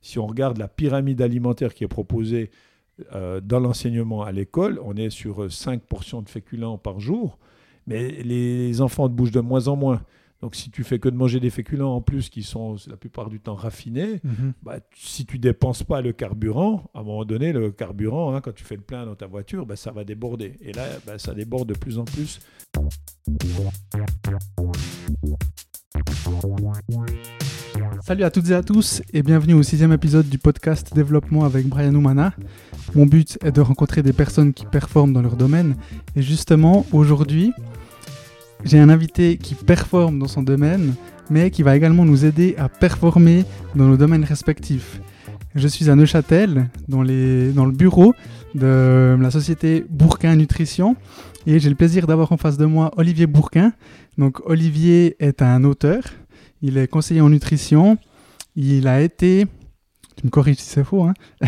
si on regarde la pyramide alimentaire qui est proposée euh, dans l'enseignement à l'école, on est sur 5 portions de féculents par jour, mais les enfants bougent de moins en moins. Donc si tu fais que de manger des féculents en plus qui sont la plupart du temps raffinés, Mhm. bah, si tu dépenses pas le carburant, à un moment donné, le carburant, hein, quand tu fais le plein dans ta voiture, bah, ça va déborder. Et là, bah, ça déborde de plus en plus. Salut à toutes et à tous et bienvenue au sixième épisode du podcast Développement avec Brian Oumana. Mon but est de rencontrer des personnes qui performent dans leur domaine et justement aujourd'hui j'ai un invité qui performe dans son domaine mais qui va également nous aider à performer dans nos domaines respectifs. Je suis à Neuchâtel dans, dans le bureau de la société Bourquin Nutrition et j'ai le plaisir d'avoir en face de moi Olivier Bourquin. Donc Olivier est un auteur, il est conseiller en nutrition, il a été, tu me corriges si c'est faux, hein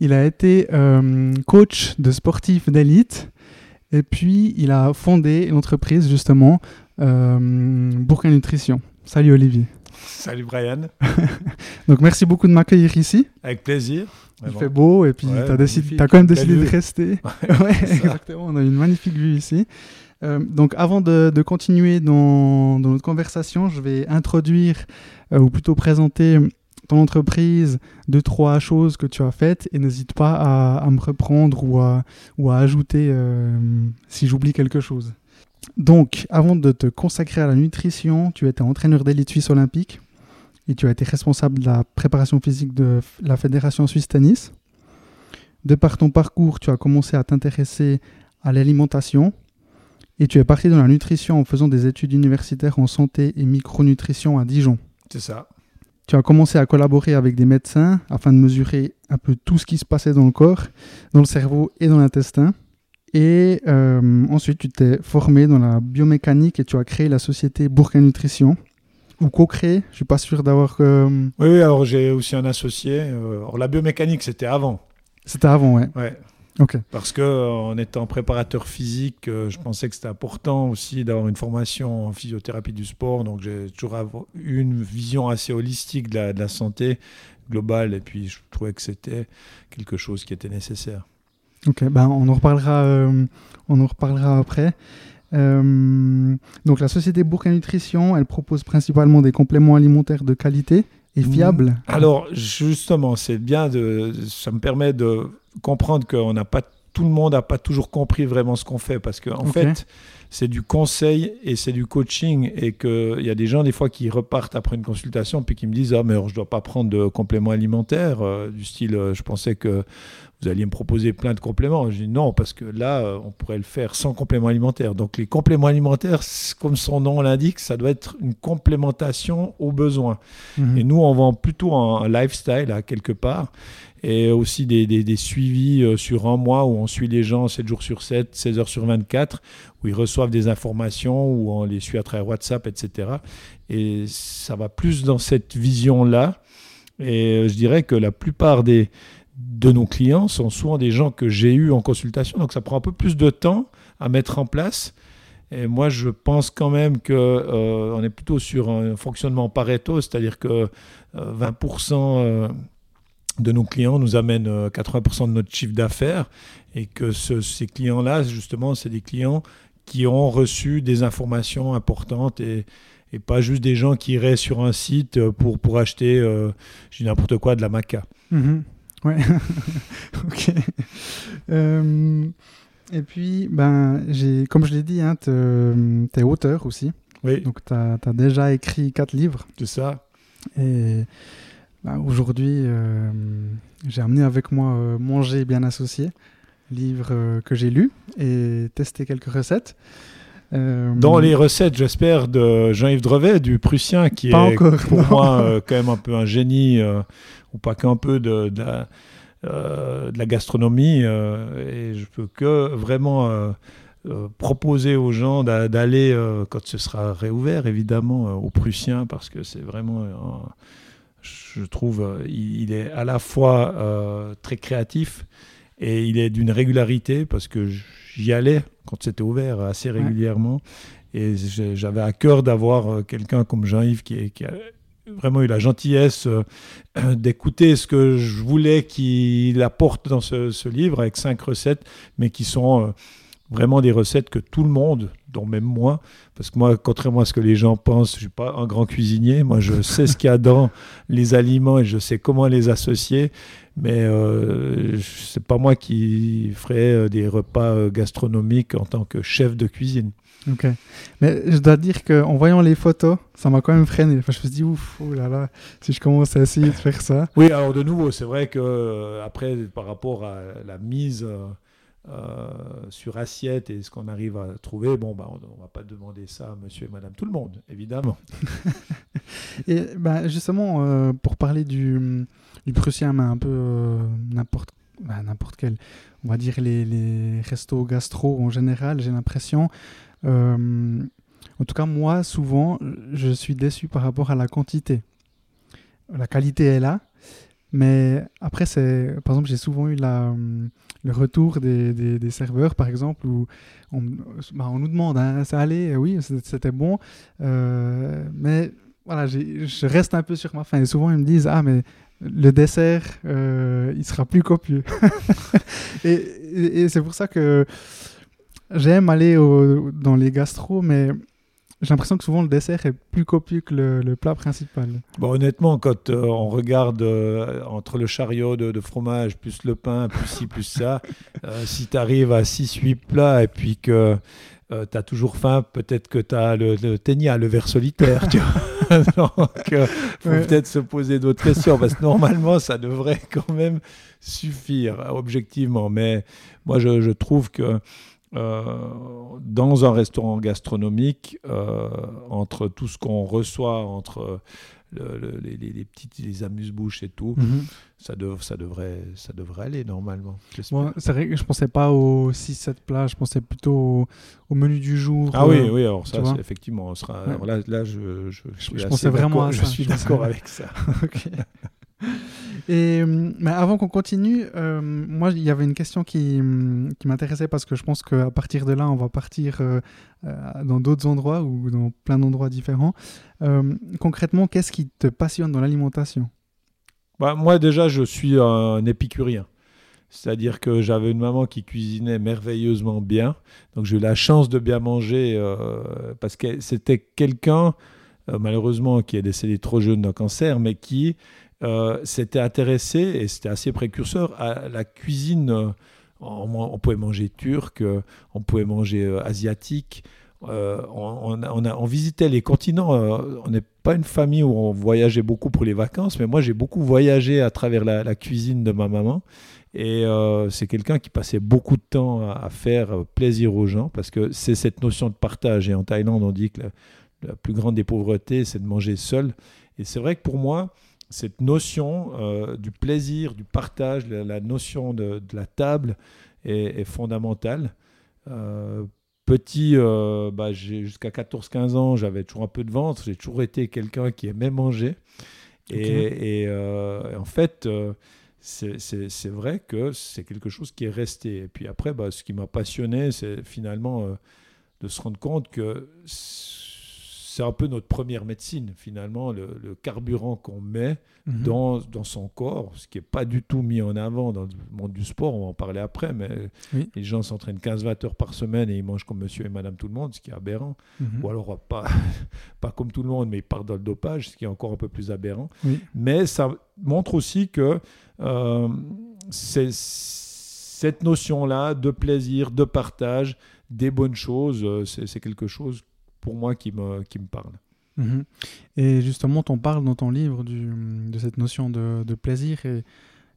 il a été euh, coach de sportifs d'élite et puis il a fondé l'entreprise justement euh, Bourquin Nutrition. Salut Olivier. Salut Brian, Donc merci beaucoup de m'accueillir ici. avec plaisir. Il fait beau et puis Ouais, tu as, quand même décidé de rester. Ouais, exactement. On a une magnifique vue ici. Euh, donc, avant de, continuer dans, notre conversation, je vais introduire euh, ou plutôt présenter ton entreprise, deux, trois choses que tu as faites et n'hésite pas à, me reprendre ou à, ou à ajouter euh, si j'oublie quelque chose. Donc, avant de te consacrer à la nutrition, tu étais entraîneur d'élite suisse olympique et tu as été responsable de la préparation physique de la Fédération suisse tennis. De par ton parcours, tu as commencé à t'intéresser à l'alimentation et tu es parti dans la nutrition en faisant des études universitaires en santé et micronutrition à Dijon. C'est ça. Tu as commencé à collaborer avec des médecins afin de mesurer un peu tout ce qui se passait dans le corps, dans le cerveau et dans l'intestin. Et euh, ensuite, tu t'es formé dans la biomécanique et tu as créé la société Bourquin Nutrition. Ou co-créé, je suis pas sûr d'avoir... euh, Oui, oui, alors j'ai aussi un associé. euh, alors, la biomécanique, c'était avant. C'était avant, ouais. Ouais. Parce que euh, en étant préparateur physique, euh, je pensais que c'était important aussi d'avoir une formation en physiothérapie du sport. Donc j'ai toujours eu une vision assez holistique de la, de la santé globale. Et puis je trouvais que c'était quelque chose qui était nécessaire. Ok, ben on en reparlera, euh, on en reparlera après. Euh, donc la société Bourquin Nutrition, elle propose principalement des compléments alimentaires de qualité et Mhm. fiables. Alors justement, c'est bien de, ça me permet de comprendre qu'on n'a pas tout le monde n'a pas toujours compris vraiment ce qu'on fait parce que en fait c'est du conseil et c'est du coaching et qu'il y a des gens des fois qui repartent après une consultation puis qui me disent ah mais alors, je dois pas prendre de compléments alimentaires euh, du style euh, je pensais que vous alliez me proposer plein de compléments je dis non parce que là euh, on pourrait le faire sans compléments alimentaires donc les compléments alimentaires comme son nom l'indique ça doit être une complémentation aux besoins Mhm. et nous, on vend plutôt un lifestyle à quelque part. Et aussi des, suivis euh, sur un mois où on suit les gens 7 jours sur 7, 16 heures sur 24, où ils reçoivent des informations, où on les suit à travers WhatsApp, etc. Et ça va plus dans cette vision-là. Et euh, je dirais que la plupart des, de nos clients sont souvent des gens que j'ai eus en consultation. Donc ça prend un peu plus de temps à mettre en place. Et moi, je pense quand même que euh, on est plutôt sur un fonctionnement Pareto, c'est-à-dire que euh, 20% euh, de nos clients nous amènent euh, 80% de notre chiffre d'affaires et que ce- ces clients-là, justement, c'est des clients qui ont reçu des informations importantes et, et pas juste des gens qui iraient sur un site euh, pour, pour acheter, euh, je dis n'importe quoi, de la maca. Mhm. Ouais. ok. Euh, et puis, ben, comme je l'ai dit, hein, tu es auteur aussi. Oui, Donc, tu as, déjà écrit quatre livres. c'est ça. Et ben, aujourd'hui, euh, j'ai amené avec moi euh, Manger bien associé, livre euh, que j'ai lu et testé quelques recettes. Dans les recettes, j'espère, de Jean-Yves Drevet, du Prussien, qui Pas est encore, pour non. moi quand même un peu un génie, ou pas qu'un peu de, de la, de la gastronomie. et je peux que vraiment proposer aux gens d'a- d'aller, quand ce sera réouvert, évidemment, euh, au Prussien, parce que c'est vraiment, un- je trouve, euh, il, il est à la fois euh, très créatif et il est d'une régularité, parce que j'y allais quand c'était ouvert assez régulièrement. Et j'avais à cœur d'avoir euh, quelqu'un comme Jean-Yves qui a vraiment eu la gentillesse d'écouter ce que je voulais qu'il apporte dans ce, livre avec cinq recettes, mais qui sont vraiment des recettes que tout le monde, dont même moi, parce que moi, contrairement à ce que les gens pensent, je suis pas un grand cuisinier. Moi, je sais ce qu'il y a dans les aliments et je sais comment les associer. Mais euh, c'est pas moi qui ferai euh, des repas euh, gastronomiques en tant que chef de cuisine. Ok. Mais je dois dire qu'en voyant les photos, ça m'a quand même freiné. Enfin, je me suis dit, ouf, oh là là, si je commence à essayer de faire ça. Oui, alors de nouveau, c'est vrai que euh, après, par rapport à la mise euh, sur assiette et ce qu'on arrive à trouver, bon, bah, on ne va pas demander ça à monsieur et madame tout le monde, évidemment. et bah, justement, euh, pour parler du, du prussien, mais un peu euh, n'importe bah, n'importe quel, on va dire les, les, restos gastro en général, j'ai l'impression. en tout cas, moi, souvent, je suis déçu par rapport à la quantité. La qualité est là, mais après, c'est, par exemple, j'ai souvent eu la, le retour des, serveurs, par exemple, où on, bah, nous demande, hein, ça allait, oui, c'était bon, euh, mais voilà, je reste un peu sur ma faim. Et souvent, ils me disent, ah, mais le dessert, euh, il sera plus copieux. et, c'est pour ça que j'aime aller dans les gastros, mais j'ai l'impression que souvent le dessert est plus copieux que le, plat principal. Bon, honnêtement, quand euh, on regarde euh, entre le chariot de, fromage, plus le pain, plus ci, plus ça, euh, si tu arrives à 6-8 plats et puis que tu as toujours faim, peut-être que tu as le, le ténia, le verre solitaire. tu vois Donc, il faut peut-être se poser d'autres questions parce que normalement, ça devrait quand même suffire, objectivement. Mais moi, je, je trouve que dans un restaurant gastronomique, euh, entre tout ce qu'on reçoit, entre les, les, petites les amuse-bouches et tout, mhm. ça, ça, devrait, ça devrait aller normalement. c'est vrai que je pensais pas aux 6-7 plats, je pensais plutôt au, menu du jour. Ah oui, euh, oui, alors ça, effectivement, on sera, là, là, je, je, je pensais vraiment Je suis d'accord avec ça. Et euh, mais avant qu'on continue, euh, moi, il y avait une question qui, qui m'intéressait parce que je pense qu'à partir de là, on va partir euh, dans d'autres endroits ou dans plein d'endroits différents. concrètement, qu'est-ce qui te passionne dans l'alimentation? Bah, Moi, déjà, je suis un épicurien. C'est-à-dire que j'avais une maman qui cuisinait merveilleusement bien. Donc j'ai eu la chance de bien manger parce que c'était quelqu'un, malheureusement, qui est décédé trop jeune d'un cancer, mais qui euh, s'était intéressé, et c'était assez précurseur, à la cuisine. Euh, on, pouvait manger turc, euh, on pouvait manger asiatique. On, on, visitait les continents. on n'est pas une famille où on voyageait beaucoup pour les vacances, mais moi j'ai beaucoup voyagé à travers la, cuisine de ma maman. Et c'est quelqu'un qui passait beaucoup de temps à, faire plaisir aux gens parce que c'est cette notion de partage. Et en Thaïlande, on dit que la, la plus grande des pauvretés, c'est de manger seul. Et c'est vrai que pour moi, cette notion euh, du plaisir, du partage, la, notion de, la table est, fondamentale. Euh, petit, euh, bah, jusqu'à 14-15 ans, j'avais toujours un peu de ventre, j'ai toujours été quelqu'un qui aimait manger. Et, en fait, c'est vrai que c'est quelque chose qui est resté. Et puis après, bah, ce qui m'a passionné, c'est finalement de se rendre compte que c'est un peu notre première médecine, finalement, le, carburant qu'on met mhm. dans, dans, son corps, ce qui n'est pas du tout mis en avant dans le monde du sport, on va en parler après, mais les gens s'entraînent 15-20 heures par semaine et ils mangent comme monsieur et madame tout le monde, ce qui est aberrant. Mhm. Ou alors, pas, pas comme tout le monde, mais ils partent dans le dopage, ce qui est encore un peu plus aberrant. Mais ça montre aussi que euh, cette notion-là de plaisir, de partage, des bonnes choses, euh, c'est quelque chose pour moi qui me, qui me parle. Mhm. Et justement, on parle dans ton livre du, de cette notion de, plaisir et,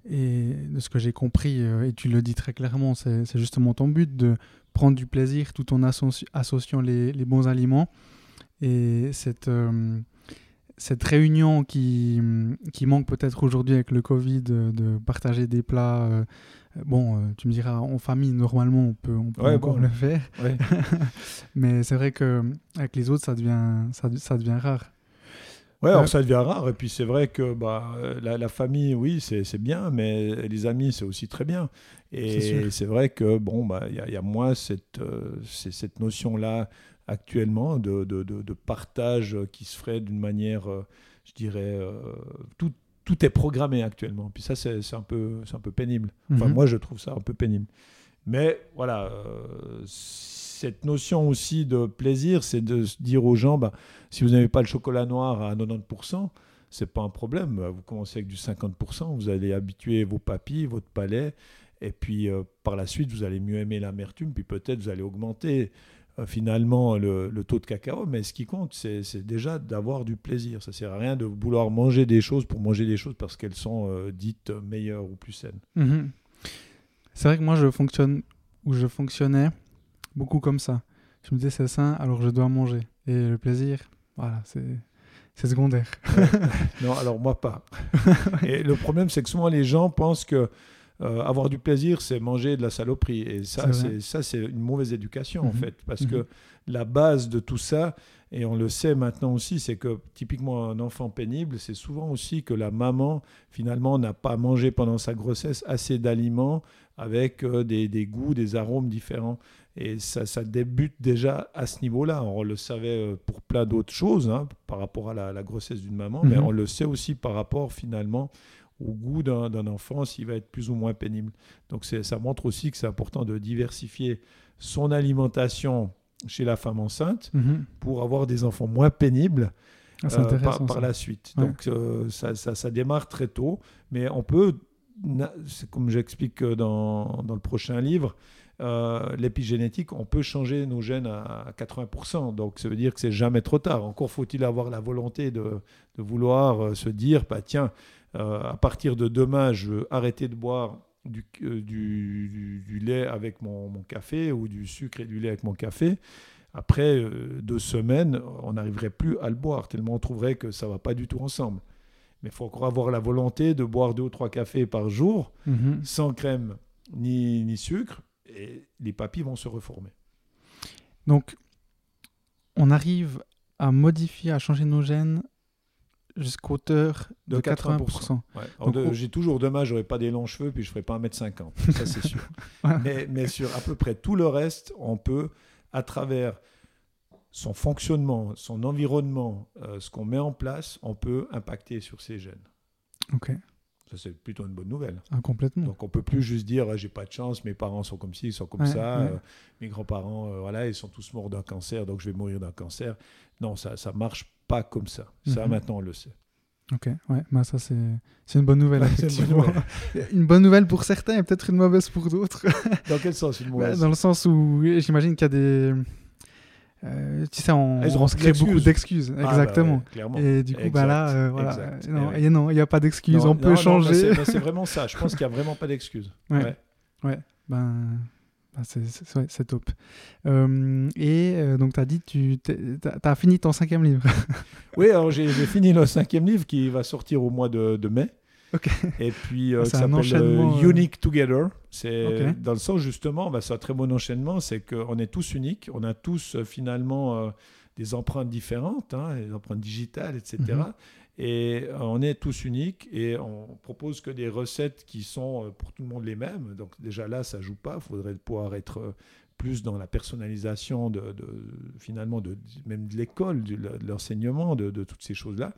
et, de ce que j'ai compris, euh, et tu le dis très clairement, c'est justement ton but de prendre du plaisir tout en associant les, les, bons aliments. Et cette, euh, cette réunion qui, qui manque peut-être aujourd'hui avec le Covid, de partager des plats euh, Bon, euh, tu me diras, en famille, normalement, on peut, on peut encore le faire. Mais c'est vrai qu'avec les autres, ça devient, ça, ça devient rare. Ouais, alors ça devient rare. Et puis c'est vrai que bah, la, la famille, oui, c'est bien, mais les amis, c'est aussi très bien. Et c'est vrai que bon, bah, il y, y, a moins cette, euh, cette notion-là actuellement de, de, de, partage qui se ferait d'une manière, euh, je dirais, euh, tout, tout est programmé actuellement. Puis ça, c'est un, peu- un peu pénible. Enfin, Mhm. moi, je trouve ça un peu pénible. Mais voilà, euh, cette notion aussi de plaisir, c'est de se dire aux gens, bah, si vous n'avez pas le chocolat noir à 90%, c'est pas un problème. Vous commencez avec du 50%, vous allez habituer vos papilles, votre palais, et puis euh, par la suite, vous allez mieux aimer l'amertume, puis peut-être vous allez augmenter finalement le, le taux de cacao. Mais ce qui compte, c'est déjà d'avoir du plaisir. Ça sert à rien de vouloir manger des choses pour manger des choses parce qu'elles sont euh, dites meilleures ou plus saines. Mhm. C'est vrai que moi, je fonctionne ou je fonctionnais beaucoup comme ça. Je me disais, c'est sain, alors je dois manger. Et le plaisir, voilà, c'est c'est secondaire. Non, alors moi pas. Et le problème, c'est que souvent les gens pensent que euh, avoir du plaisir, c'est manger de la saloperie. Et ça, C'est ça, une mauvaise éducation en Mhm. fait, parce Mhm. que la base de tout ça, et on le sait maintenant aussi, c'est que typiquement un enfant pénible, c'est souvent aussi que la maman finalement n'a pas mangé pendant sa grossesse assez d'aliments avec euh, des, des goûts, des arômes différents. Et ça, ça débute déjà à ce niveau-là. On le savait euh, pour plein d'autres choses hein, par rapport à la, la grossesse d'une maman, mais Mhm. on le sait aussi par rapport finalement au goût d'un enfant, s'il va être plus ou moins pénible. Donc ça montre aussi que c'est important de diversifier son alimentation chez la femme enceinte Mhm. pour avoir des enfants moins pénibles Ah, euh, par, par la suite. Ouais. Donc euh, ça, ça- ça démarre très tôt, mais on peut, comme j'explique dans, dans le prochain livre, euh, l'épigénétique, on peut changer nos gènes à 80%. Donc ça veut dire que c'est jamais trop tard. Encore faut-il avoir la volonté de, de vouloir euh, se dire, bah, tiens, euh, à partir de demain, je veux arrêter de boire du, euh, du- du- du lait avec mon, mon café ou du sucre et du lait avec mon café. Après euh, deux semaines, on n'arriverait plus à le boire, tellement on trouverait que ça va pas du tout ensemble. Mais il faut encore avoir la volonté de boire deux ou trois cafés par jour, Mhm. sans crème ni, ni sucre, et les papilles vont se reformer. Donc, on arrive à modifier, à changer nos gènes jusqu'à hauteur de, De 80%. Ouais. Alors, Donc, de- au- J'ai toujours dommage, j'aurais pas des longs cheveux, puis je ferais pas 1m50, ça c'est sûr. Mais, mais sur à peu près tout le reste, on peut, à travers son fonctionnement, son environnement, euh, ce qu'on met en place, on peut impacter sur ces gènes. Ok, Ça, c'est plutôt une bonne nouvelle. Ah, complètement. Donc, on peut plus juste dire ah, j'ai pas de chance, mes parents sont comme ci, ils sont comme Ouais, ça, ouais. euh, mes grands-parents, euh, voilà, ils sont tous morts d'un cancer, donc je vais mourir d'un cancer. Non, ça, ça marche pas comme ça. Ça, Mhm. maintenant, on le sait. Ok, ouais, bah ça c'est une bonne nouvelle. Ouais, une bonne effectivement. une bonne nouvelle pour certains et peut-être une mauvaise pour d'autres. Dans quel sens une Bah, mauvaise? dans le sens où j'imagine qu'il y a des. Euh, tu sais, on, se crée beaucoup d'excuses. Ah, bah exactement. ouais. Et du coup, bah là, euh, voilà. exact. Non, Eh non, il n'y a pas d'excuses. Non, on peut non, mais changer. c'est- C'est vraiment ça. Je pense qu'il n'y a vraiment pas d'excuses. Ouais. Ouais. Ben, ben, c'est- ouais, top. Euh, et euh, donc, tu as dit, tu as, fini ton cinquième livre. Oui, alors j'ai j'ai fini le cinquième livre qui va sortir au mois de, de mai. Et puis, euh, un s'appelle euh, enchaînement, euh, Unique Together. C'est dans le sens justement, bah, c'est un très bon enchaînement, c'est qu'on est tous uniques, on a tous euh, finalement des empreintes différentes, hein, des empreintes digitales, etc. Mhm. Et euh, on est tous uniques et on propose que des recettes qui sont pour tout le monde les mêmes. Donc déjà là, ça joue pas. Il faudrait pouvoir être plus dans la personnalisation de, de- finalement de même de l'école, de l'enseignement, de, de toutes ces choses-là.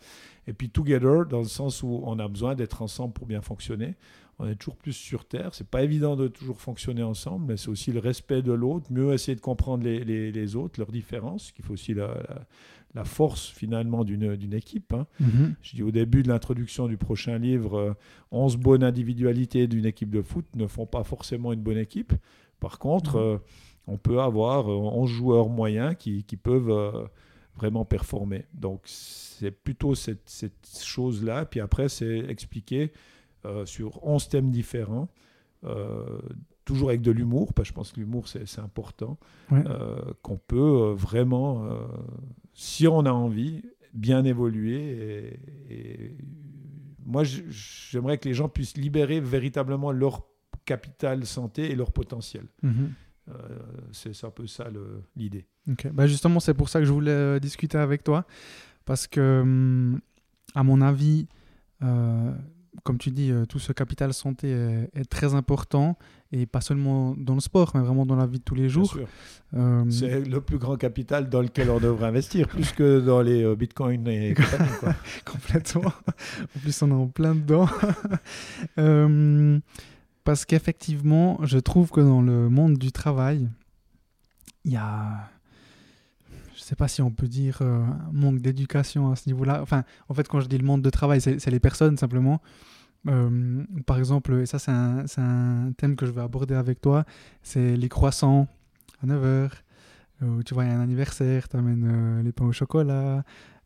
Et puis together dans le sens où on a besoin d'être ensemble pour bien fonctionner. On est toujours plus sur terre. C'est pas évident de toujours fonctionner ensemble, mais c'est aussi le respect de l'autre, mieux essayer de comprendre les, les- les autres, leurs différences, qu'il faut aussi la, la- la force finalement d'une d'une équipe. hein. Mhm. Je dis au début de l'introduction du prochain livre, euh, 11 bonnes individualités d'une équipe de foot ne font pas forcément une bonne équipe. Par contre, Mhm. euh, on peut avoir euh, 11 joueurs moyens qui, qui peuvent euh, vraiment performer. Donc c'est plutôt cette, cette chose-là. Puis après, c'est expliquer euh, sur 11 thèmes différents. euh, toujours avec de l'humour, parce que je pense que l'humour c'est important, Ouais. euh, qu'on peut euh, vraiment, euh, si on a envie, bien évoluer. Et, et moi, j'aimerais que les gens puissent libérer véritablement leur capital santé et leur potentiel. Mhm. Euh, c'est un peu ça l'idée. Ok. Bah justement, c'est pour ça que je voulais euh, discuter avec toi. Parce que, hum, à mon avis, euh, comme tu dis, tout ce capital santé est, est très important et pas seulement dans le sport, mais vraiment dans la vie de tous les jours. Euh, C'est le plus grand capital dans lequel on devrait investir, plus que dans les bitcoins et. Complètement. en plus, on est en plein dedans. Euh, parce qu'effectivement, je trouve que dans le monde du travail, il y a, je sais pas si on peut dire euh, manque d'éducation à ce niveau-là. Enfin, en fait, quand je dis le monde de travail, c'est les personnes simplement. Euh, par exemple, et ça c'est un, thème que je vais aborder avec toi, c'est les croissants à 9h, où tu vois, il y a un anniversaire, tu amènes les pains au chocolat,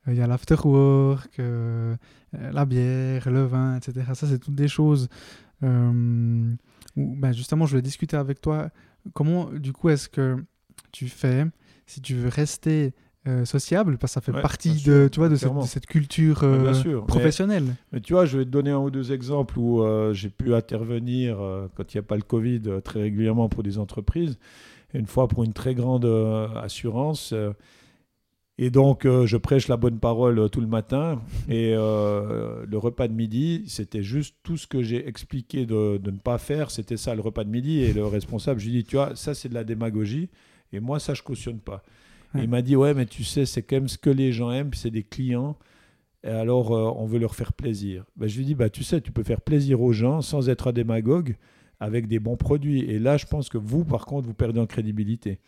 euh, il y a l'afterwork, euh, euh, la bière, le vin, etc. Ça, c'est toutes des choses euh, où, ben, justement, je voulais discuter avec toi. Comment, du coup, est-ce que tu fais si tu veux rester euh, sociable? Parce que ça fait Ouais, partie de, tu vois, de, cette, clairement. de cette culture bien euh, sûr, professionnelle. Mais tu vois, je vais te donner un ou deux exemples où euh, j'ai pu intervenir euh, quand il n'y a pas le Covid euh, très régulièrement pour des entreprises. Une fois pour une très grande euh, assurance. Et donc, euh, je prêche la bonne parole euh, tout le matin. Et euh, le repas de midi, c'était juste tout ce que j'ai expliqué de, de ne pas faire. C'était ça, le repas de midi. Et le responsable, je lui dis, tu vois, ça, c'est de la démagogie. Et moi, ça, je cautionne pas. Ouais. il m'a dit, ouais, mais tu sais, c'est quand même ce que les gens aiment, c'est des clients. Et alors, on veut leur faire plaisir. Ben, je lui dis, bah, tu sais, tu peux faire plaisir aux gens sans être un démagogue avec des bons produits. Et là, je pense que vous, par contre, vous perdez en crédibilité.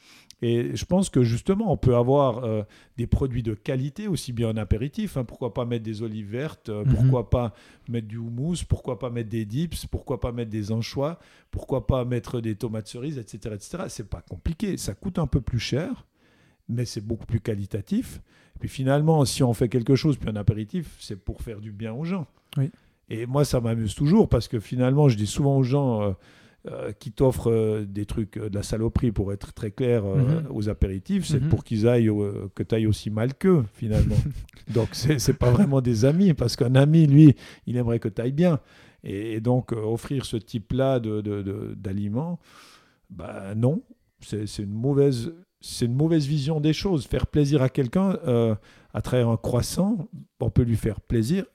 Et je pense que justement, on peut avoir euh, des produits de qualité, aussi bien en apéritif. hein. Pourquoi pas mettre des olives vertes euh, Mhm. Pourquoi pas mettre du houmous Pourquoi pas mettre des dips Pourquoi pas mettre des anchois Pourquoi pas mettre des tomates cerises, etc. etc. C'est pas compliqué. Ça coûte un peu plus cher, mais c'est beaucoup plus qualitatif. Et puis finalement, si on fait quelque chose, puis un apéritif, c'est pour faire du bien aux gens. Oui. Et moi, ça m'amuse toujours parce que finalement, je dis souvent aux gens euh, euh, qui t'offrent euh, des trucs, euh, de la saloperie, pour être très clair, euh, Mhm. aux apéritifs, c'est Mhm. pour qu'ils aillent, au- que tu ailles aussi mal qu'eux, finalement. donc, c'est pas vraiment des amis parce qu'un ami, lui, il aimerait que tu ailles bien. Et, et donc, offrir ce type-là d'aliments, de, bah, non, c'est c'est une mauvaise. C'est une mauvaise vision des choses. Faire plaisir à quelqu'un à travers un croissant, on peut lui faire plaisir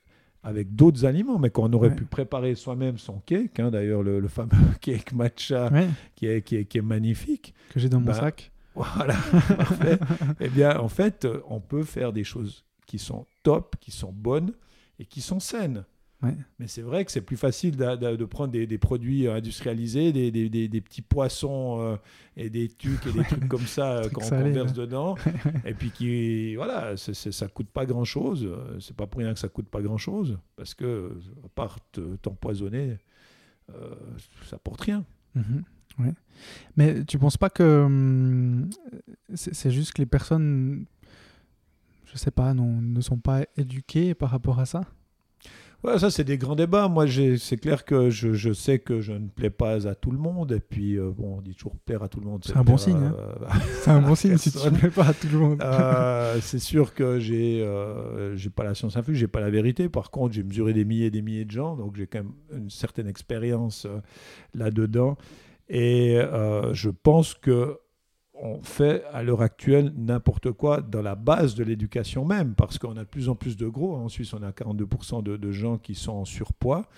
avec d'autres aliments, mais qu'on aurait Ouais. pu préparer soi-même son cake, hein, d'ailleurs le, le fameux cake matcha Ouais, qui, est, qui, est, qui est magnifique. que j'ai dans mon Bah, sac. Voilà, parfait. Eh bien, en fait, euh, on peut faire des choses qui sont top, qui sont bonnes et qui sont saines. Ouais. Mais c'est vrai que c'est plus facile de, prendre des, des produits industrialisés, des, des- des- des petits poissons euh, et des tucs et des trucs comme ça euh, qu'on verse dedans. et puis qui, voilà, ça coûte pas grand chose. C'est pas pour rien que ça coûte pas grand chose. Parce que, à part te- t'empoisonner, euh, ça porte rien. Mhm, ouais. Mais tu penses pas que hum, c'est c'est juste que les personnes, je sais pas, non, ne sont pas éduquées par rapport à ça? Ouais, ça, c'est des grands débats. Moi, c'est clair que je, je sais que je ne plais pas à tout le monde. Et puis, euh, bon, on dit toujours plaire à tout le monde. C'est un bon signe, hein. C'est un bon signe si tu ne plais pas à tout le monde. Euh, c'est sûr que j'ai euh, j'ai pas la science infuse, j'ai pas la vérité. Par contre, j'ai mesuré des milliers et des milliers de gens, donc j'ai quand même une certaine expérience euh, là-dedans. Et je pense que on fait à l'heure actuelle n'importe quoi dans la base de l'éducation même, parce qu'on a de plus en plus de gros. En Suisse, on a 42% de, gens qui sont en surpoids.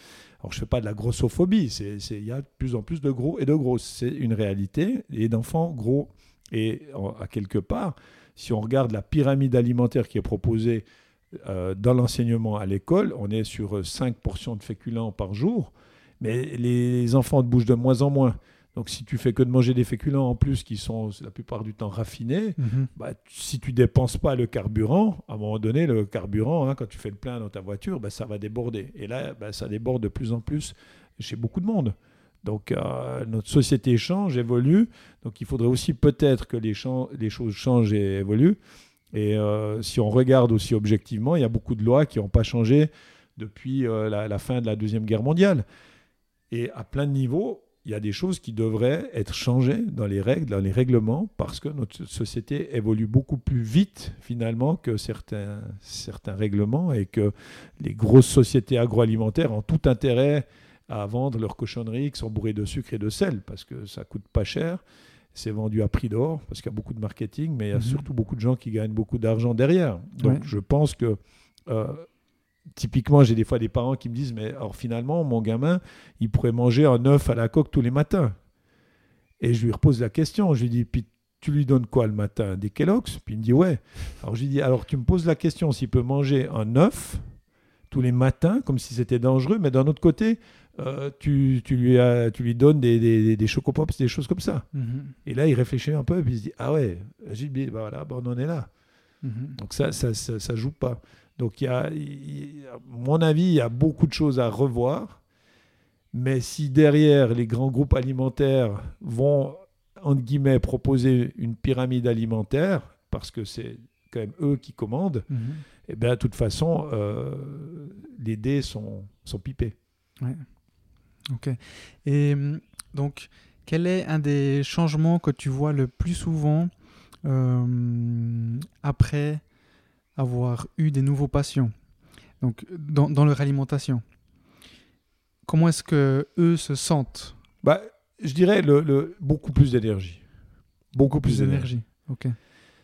Alors, je ne fais pas de la grossophobie, il y a de plus en plus de gros et de grosses. C'est une réalité, et d'enfants gros. Et à quelque part, si on regarde la pyramide alimentaire qui est proposée euh, dans l'enseignement à l'école, on est sur euh, 5 portions de féculents par jour, mais les enfants bougent de moins en moins. Donc si tu fais que de manger des féculents en plus qui sont la plupart du temps raffinés, Mhm. bah, tu- si tu dépenses pas le carburant, à un moment donné, le carburant, hein, quand tu fais le plein dans ta voiture, bah, ça va déborder. Et là, bah, ça déborde de plus en plus chez beaucoup de monde. Donc euh, notre société change, évolue. Donc il faudrait aussi peut-être que les, choses changent et évoluent. Et euh, si on regarde aussi objectivement, il y a beaucoup de lois qui n'ont pas changé depuis euh, la, la fin de la Deuxième Guerre mondiale. Et à plein de niveaux, il y a des choses qui devraient être changées dans les règles, dans les règlements, parce que notre société évolue beaucoup plus vite finalement que certains, certains règlements et que les grosses sociétés agroalimentaires ont tout intérêt à vendre leurs cochonneries qui sont bourrées de sucre et de sel, parce que ça coûte pas cher. C'est vendu à prix d'or, parce qu'il y a beaucoup de marketing, mais il y a Mhm. surtout beaucoup de gens qui gagnent beaucoup d'argent derrière. Donc Ouais. je pense que euh, typiquement, j'ai des fois des parents qui me disent, mais alors finalement, mon gamin, il pourrait manger un œuf à la coque tous les matins. Et je lui repose la question, je lui dis, puis tu lui donnes quoi le matin? Des Kellogg's? Puis il me dit, ouais. Alors je lui dis, alors tu me poses la question s'il peut manger un œuf tous les matins, comme si c'était dangereux, mais d'un autre côté, euh, tu, tu, lui as, tu lui donnes des, des, des chocopops, des choses comme ça. Mhm. Et là, il réfléchit un peu, puis il se dit, ah ouais, j'ai dit, bah voilà, bah on en est là. Mhm. Donc ça, ça, ça, ça joue pas. Donc il y a, il à mon avis, il y a beaucoup de choses à revoir. Mais si derrière les grands groupes alimentaires vont, entre guillemets, proposer une pyramide alimentaire, parce que c'est quand même eux qui commandent, Mhm. eh bien, de toute façon, euh, les dés sont, sont pipés. Ok. Et donc, quel est un des changements que tu vois le plus souvent euh, après avoir eu des nouveaux patients donc, dans, dans leur alimentation Comment est-ce que eux se sentent? Bah, je dirais le, le- beaucoup plus d'énergie. Beaucoup plus, Plus d'énergie. Ok.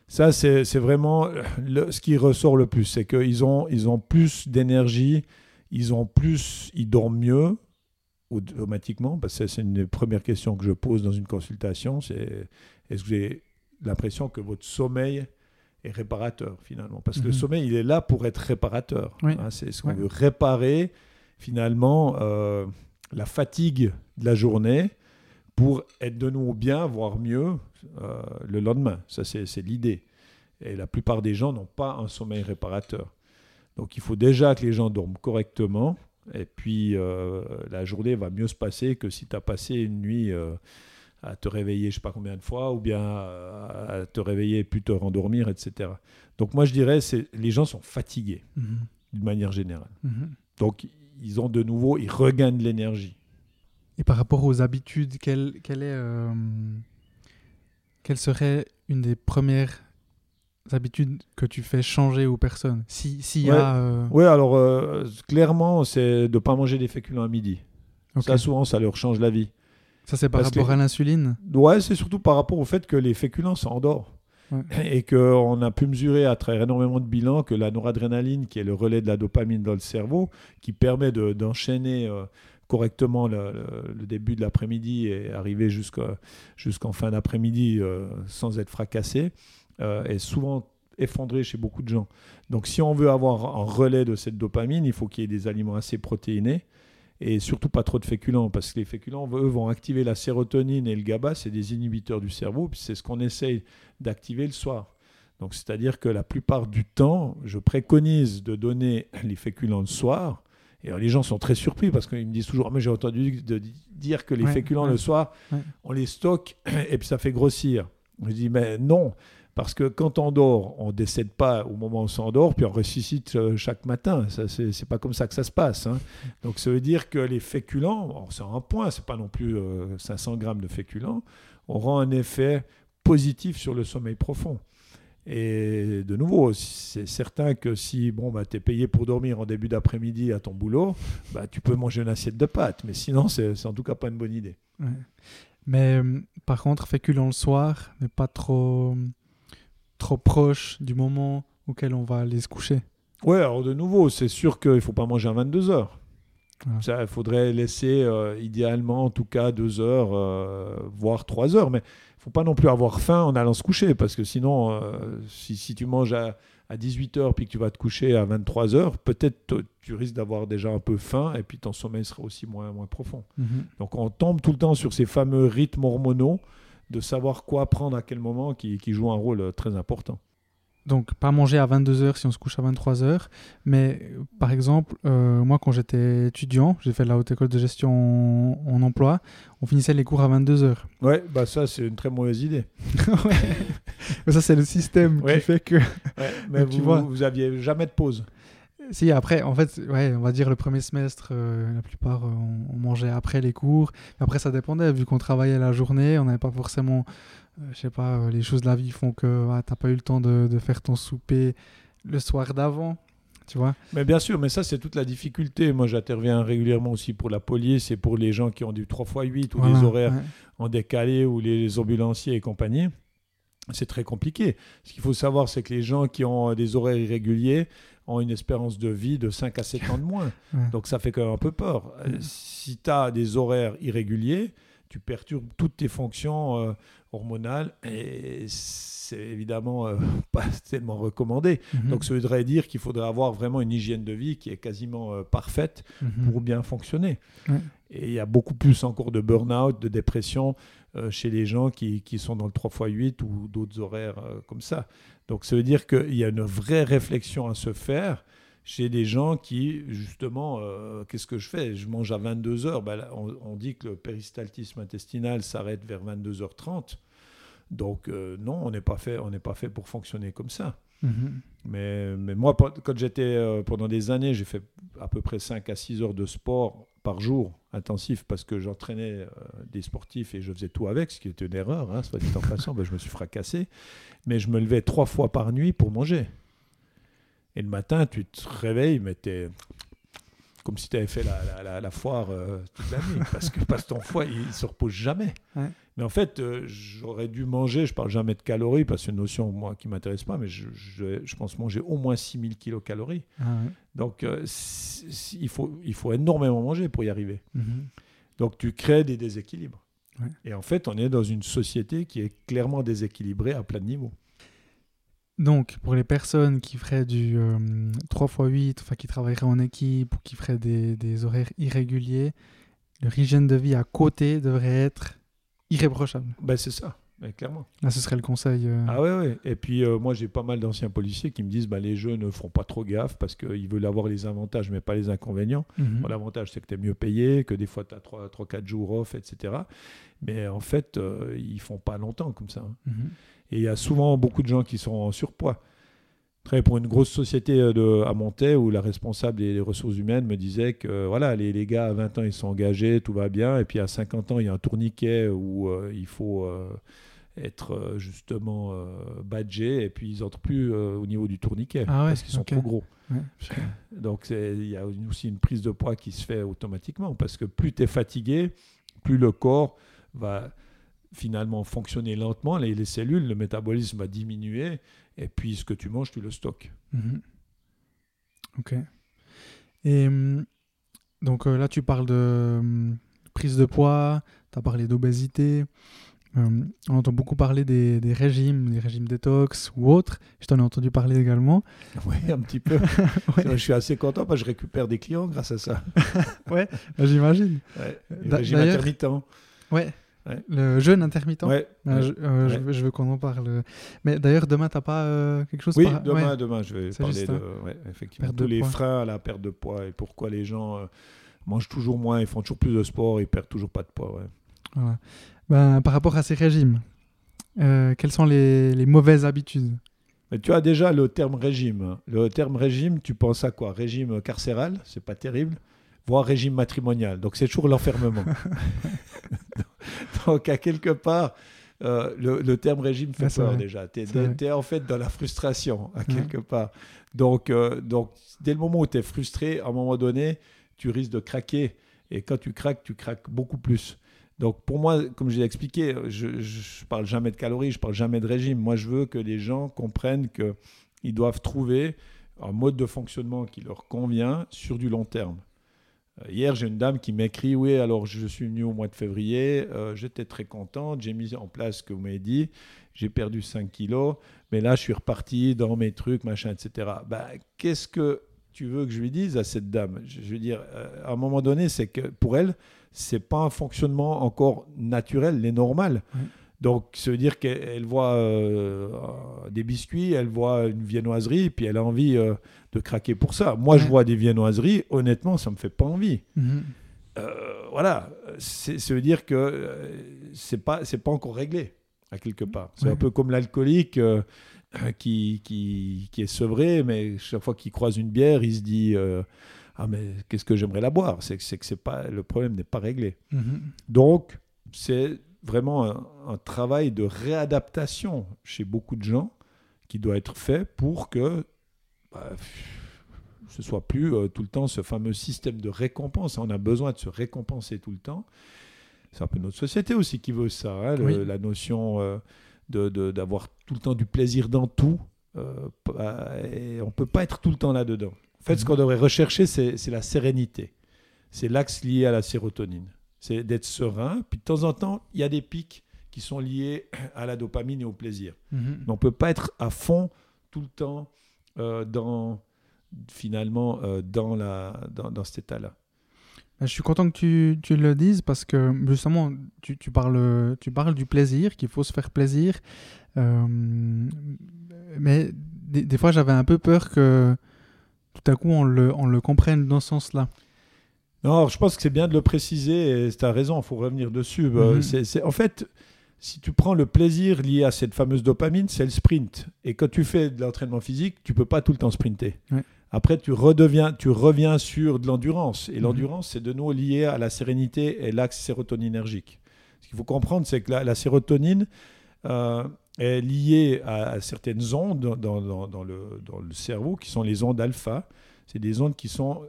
Ça, c'est c'est vraiment le- ce qui ressort le plus. C'est qu'ils ont, ils ont plus d'énergie, ils ont plus, ils dorment mieux automatiquement. Parce que c'est une des premières questions que je pose dans une consultation. C'est est-ce que vous avez l'impression que votre sommeil est réparateur finalement Parce que le Mhm. sommeil, il est là pour être réparateur. Oui. Hein, c'est ce qu'on veut réparer finalement euh, la fatigue de la journée pour être de nouveau bien, voire mieux euh, le lendemain. Ça, c'est l'idée. Et la plupart des gens n'ont pas un sommeil réparateur. Donc, il faut déjà que les gens dorment correctement. Et puis, euh, la journée va mieux se passer que si tu as passé une nuit à te réveiller, je ne sais pas combien de fois, ou bien à te réveiller puis te rendormir, etc. Donc, moi, je dirais, c'est les gens sont fatigués Mhm. d'une manière générale. Mhm. Donc, ils ont de nouveau, ils regagnent de l'énergie. Et par rapport aux habitudes, quelle, quelle est, euh, quelle serait une des premières habitudes que tu fais changer aux personnes? Si- S'il y Ouais. a. euh, Oui, alors, euh, clairement, c'est de ne pas manger des féculents à midi. ok. Ça, souvent, ça leur change la vie. Ça, c'est par parce que- rapport à l'insuline Ouais, c'est surtout par rapport au fait que les féculents, ça endort. Ouais. Et qu'on a pu mesurer à travers énormément de bilans que la noradrénaline, qui est le relais de la dopamine dans le cerveau, qui permet de- d'enchaîner euh, correctement le, le- le début de l'après-midi et arriver jusqu'en fin d'après-midi euh, sans être fracassé, euh, est souvent effondré chez beaucoup de gens. Donc si on veut avoir un relais de cette dopamine, il faut qu'il y ait des aliments assez protéinés et surtout pas trop de féculents, parce que les féculents, eux, vont activer la sérotonine et le GABA, c'est des inhibiteurs du cerveau, puis c'est ce qu'on essaye d'activer le soir. Donc c'est-à-dire que la plupart du temps, je préconise de donner les féculents le soir. Et les gens sont très surpris parce qu'ils me disent toujours, Ah, mais j'ai entendu de- dire que les Ouais, féculents ouais. le soir, Ouais. on les stocke et puis ça fait grossir. Je dis, mais non, parce que quand on dort, on ne décède pas au moment où on s'endort, puis on ressuscite euh, chaque matin. Ça, c'est, c'est pas comme ça que ça se passe. hein. Donc ça veut dire que les féculents, c'est un point, c'est pas non plus euh, 500 grammes de féculents, auront un effet positif sur le sommeil profond. Et de nouveau, c'est certain que si bon, bah, tu es payé pour dormir en début d'après-midi à ton boulot, bah, tu peux manger une assiette de pâtes. Mais sinon, c'est en tout cas pas une bonne idée. Mais euh, par contre, féculent le soir, mais pas trop, trop proche du moment auquel on va aller se coucher. Ouais, alors de nouveau, c'est sûr qu'il ne faut pas manger à 22 heures. Ça, il faudrait laisser euh, idéalement en tout cas 2 heures, euh, voire 3 heures. Mais il ne faut pas non plus avoir faim en allant se coucher, parce que sinon, euh, si, si tu manges à, à 18 heures puis que tu vas te coucher à 23 heures, peut-être tu risques d'avoir déjà un peu faim et puis ton sommeil sera aussi moins, moins profond. Mhm. Donc on tombe tout le temps sur ces fameux rythmes hormonaux de savoir quoi prendre à quel moment qui, qui jouent un rôle euh, très important. Donc, pas manger à 22h si on se couche à 23h. Mais, par exemple, euh, moi, quand j'étais étudiant, j'ai fait la haute école de gestion en, en emploi, on finissait les cours à 22h. Ouais, bah ça c'est une très mauvaise idée. Ça, c'est le système Ouais. qui fait que... Ouais, mais tu vous, vois. vous aviez jamais de pause. Si, après, en fait, ouais, on va dire le premier semestre, euh, la plupart, euh, on, on mangeait après les cours. Après, ça dépendait, vu qu'on travaillait la journée, on n'avait pas forcément, euh, je sais pas, euh, les choses de la vie font que ah, t'as pas eu le temps de, de faire ton souper le soir d'avant, tu vois. Mais bien sûr, mais ça, c'est toute la difficulté. Moi, j'interviens régulièrement aussi pour la police et pour les gens qui ont du 3 x 8 ou Voilà, les horaires ouais. en décalé ou les ambulanciers et compagnie. C'est très compliqué. Ce qu'il faut savoir, c'est que les gens qui ont des horaires irréguliers ont une espérance de vie de 5 à 7 ans de moins. Ouais. Donc ça fait quand même un peu peur. Euh, Si tu as des horaires irréguliers, tu perturbes toutes tes fonctions euh, hormonales et c'est évidemment euh, pas tellement recommandé. Mhm. Donc ça voudrait dire qu'il faudrait avoir vraiment une hygiène de vie qui est quasiment euh, parfaite Mhm. pour bien fonctionner. Ouais. Et il y a beaucoup plus encore de burn-out, de dépression chez les gens qui, qui sont dans le 3x8 ou d'autres horaires euh, comme ça. Donc ça veut dire qu'il y a une vraie réflexion à se faire chez des gens qui, justement, euh, qu'est-ce que je fais? Je mange à 22 heures. Ben là, on, on dit que le péristaltisme intestinal s'arrête vers 22h30. Donc euh, non, on n'est pas fait, on n'est pas fait pour fonctionner comme ça. Mhm. Mais, mais moi, quand j'étais euh, pendant des années, j'ai fait à peu près 5 à 6 heures de sport par jour intensif parce que j'entraînais euh, des sportifs et je faisais tout avec, ce qui était une erreur, hein, soit dit en passant, ben, je me suis fracassé. Mais je me levais trois fois par nuit pour manger. Et le matin, tu te réveilles, mais t'es comme si tu avais fait la, la- la- la foire euh, toute la nuit, parce que, ton foie, il ne se repose jamais. Ouais. Mais en fait, euh, j'aurais dû manger, je parle jamais de calories, parce que c'est une notion moi, qui ne m'intéresse pas, mais je, je- je pense manger au moins 6000 kilocalories. Ah ouais. Donc, euh, si- si- il, faut, il faut énormément manger pour y arriver. Mhm. Donc, tu crées des déséquilibres. Ouais. Et en fait, on est dans une société qui est clairement déséquilibrée à plein de niveaux. Donc, pour les personnes qui feraient du euh, 3x8, enfin qui travailleraient en équipe ou qui feraient des, des horaires irréguliers, leur hygiène de vie à côté devrait être irréprochable. Ben, c'est ça, ben, clairement. Là, ce serait le conseil. euh, Ah ouais, ouais. Et puis euh, moi j'ai pas mal d'anciens policiers qui me disent bah, les jeunes ne font pas trop gaffe parce qu'ils veulent avoir les avantages mais pas les inconvénients. mhm. Bon, L'avantage c'est que tu es mieux payé, que des fois tu as 3-4 jours off, etc. Mais en fait euh, ils font pas longtemps comme ça. hein. Mhm. Et il y a souvent beaucoup de gens qui sont en surpoids. Travaillais pour une grosse société euh, de, à Montaix où la responsable des, des ressources humaines me disait que voilà, les, les gars à 20 ans ils sont engagés, tout va bien, et puis à 50 ans il y a un tourniquet où euh, il faut euh, être euh, justement euh, badgé, et puis ils n'entrent plus euh, au niveau du tourniquet Ah ouais, parce qu'ils sont trop gros. Ouais. Donc il y a aussi une prise de poids qui se fait automatiquement parce que plus tu es fatigué, plus le corps va finalement fonctionner lentement, les, les cellules, le métabolisme va diminuer et puis ce que tu manges, tu le stockes. Mhm. Ok. Et hum, donc euh, là, tu parles de hum, prise de poids, tu as parlé d'obésité. On entend beaucoup parler des, des régimes, des régimes détox ou autres. Je t'en ai entendu parler également. Oui, un petit peu. Ouais. Je suis assez content parce que je récupère des clients grâce à ça. Bah, J'imagine. Ouais. Régime intermittent. Ouais. Ouais. Le jeûne intermittent. Ouais. Ah, je, euh, je Ouais. veux, je veux qu'on en parle. Mais d'ailleurs, demain, t'as pas euh, quelque chose Oui, par- demain, demain, je vais parler de hein. effectivement, Perte tous de les poids. freins à la perte de poids et pourquoi les gens euh, mangent toujours moins, ils font toujours plus de sport, ils perdent toujours pas de poids. Voilà. Ben, par rapport à ces régimes, quelles sont les, les mauvaises habitudes? Mais tu as déjà le terme régime. Le terme régime, tu penses à quoi? Régime carcéral, c'est pas terrible, voire régime matrimonial. Donc c'est toujours l'enfermement. Donc à quelque part, euh, le, le terme régime fait c'est peur déjà. Tu es, en fait dans la frustration à quelque part. Donc, euh, donc dès le moment où tu es frustré, à un moment donné, tu risques de craquer. Et quand tu craques, tu craques beaucoup plus. Donc pour moi, comme je l'ai expliqué, je ne parle jamais de calories, je parle jamais de régime. Moi, je veux que les gens comprennent qu'ils doivent trouver un mode de fonctionnement qui leur convient sur du long terme. Euh, Hier, j'ai une dame qui m'écrit Oui, alors je suis venu au mois de février, euh, j'étais très contente, j'ai mis en place ce que vous m'avez dit, j'ai perdu 5 kilos, mais là, je suis reparti dans mes trucs, machin, etc. Bah, Qu'est-ce que tu veux que je lui dise à cette dame? Je veux dire, euh, à un moment donné, c'est que pour elle, c'est pas un fonctionnement encore naturel, les normal. Donc, ça veut dire qu'elle elle voit euh, des biscuits, elle voit une viennoiserie, puis elle a envie euh, de craquer pour ça. Moi, je vois des viennoiseries, honnêtement, ça me fait pas envie. Mhm. Euh, voilà, c'est- ça veut dire que c'est pas c'est pas encore réglé à quelque part. C'est Ouais. un peu comme l'alcoolique euh, qui, qui qui est sevré, mais chaque fois qu'il croise une bière, il se dit euh, ah mais qu'est-ce que j'aimerais la boire? C'est que c'est que c'est pas le problème n'est pas réglé. Mhm. Donc c'est vraiment un, un travail de réadaptation chez beaucoup de gens qui doit être fait pour que bah, ce soit plus euh, tout le temps ce fameux système de récompense. On a besoin de se récompenser tout le temps. C'est un peu notre société aussi qui veut ça, hein, le- Oui. la notion euh, de- d'avoir tout le temps du plaisir dans tout. euh, et on peut pas être tout le temps là-dedans. En fait, ce Mhm. qu'on devrait rechercher, c'est la sérénité. C'est l'axe lié à la sérotonine. C'est d'être serein. Puis de temps en temps, il y a des pics qui sont liés à la dopamine et au plaisir. Mhm. Mais on peut pas être à fond tout le temps euh, dans finalement euh, dans la dans, dans cet état-là. Ben, Je suis content que tu, tu le dises parce que justement, tu, tu parles, tu parles du plaisir, qu'il faut se faire plaisir. Euh, mais des, des fois, j'avais un peu peur que tout à coup, on le, on le comprenne dans ce sens-là. Non, je pense que c'est bien de le préciser et tu as raison, il faut revenir dessus. Euh, Mhm. en fait, si tu prends le plaisir lié à cette fameuse dopamine, c'est le sprint. Et quand tu fais de l'entraînement physique, tu peux pas tout le temps sprinter. Ouais. Après, tu, redeviens, tu reviens sur de l'endurance. Et Mhm. l'endurance, c'est de nouveau lié à la sérénité et l'axe sérotoninergique. Ce qu'il faut comprendre, c'est que la, la sérotonine euh, est liée à, à certaines ondes dans, dans- dans le, dans le cerveau, qui sont les ondes alpha. C'est des ondes qui sont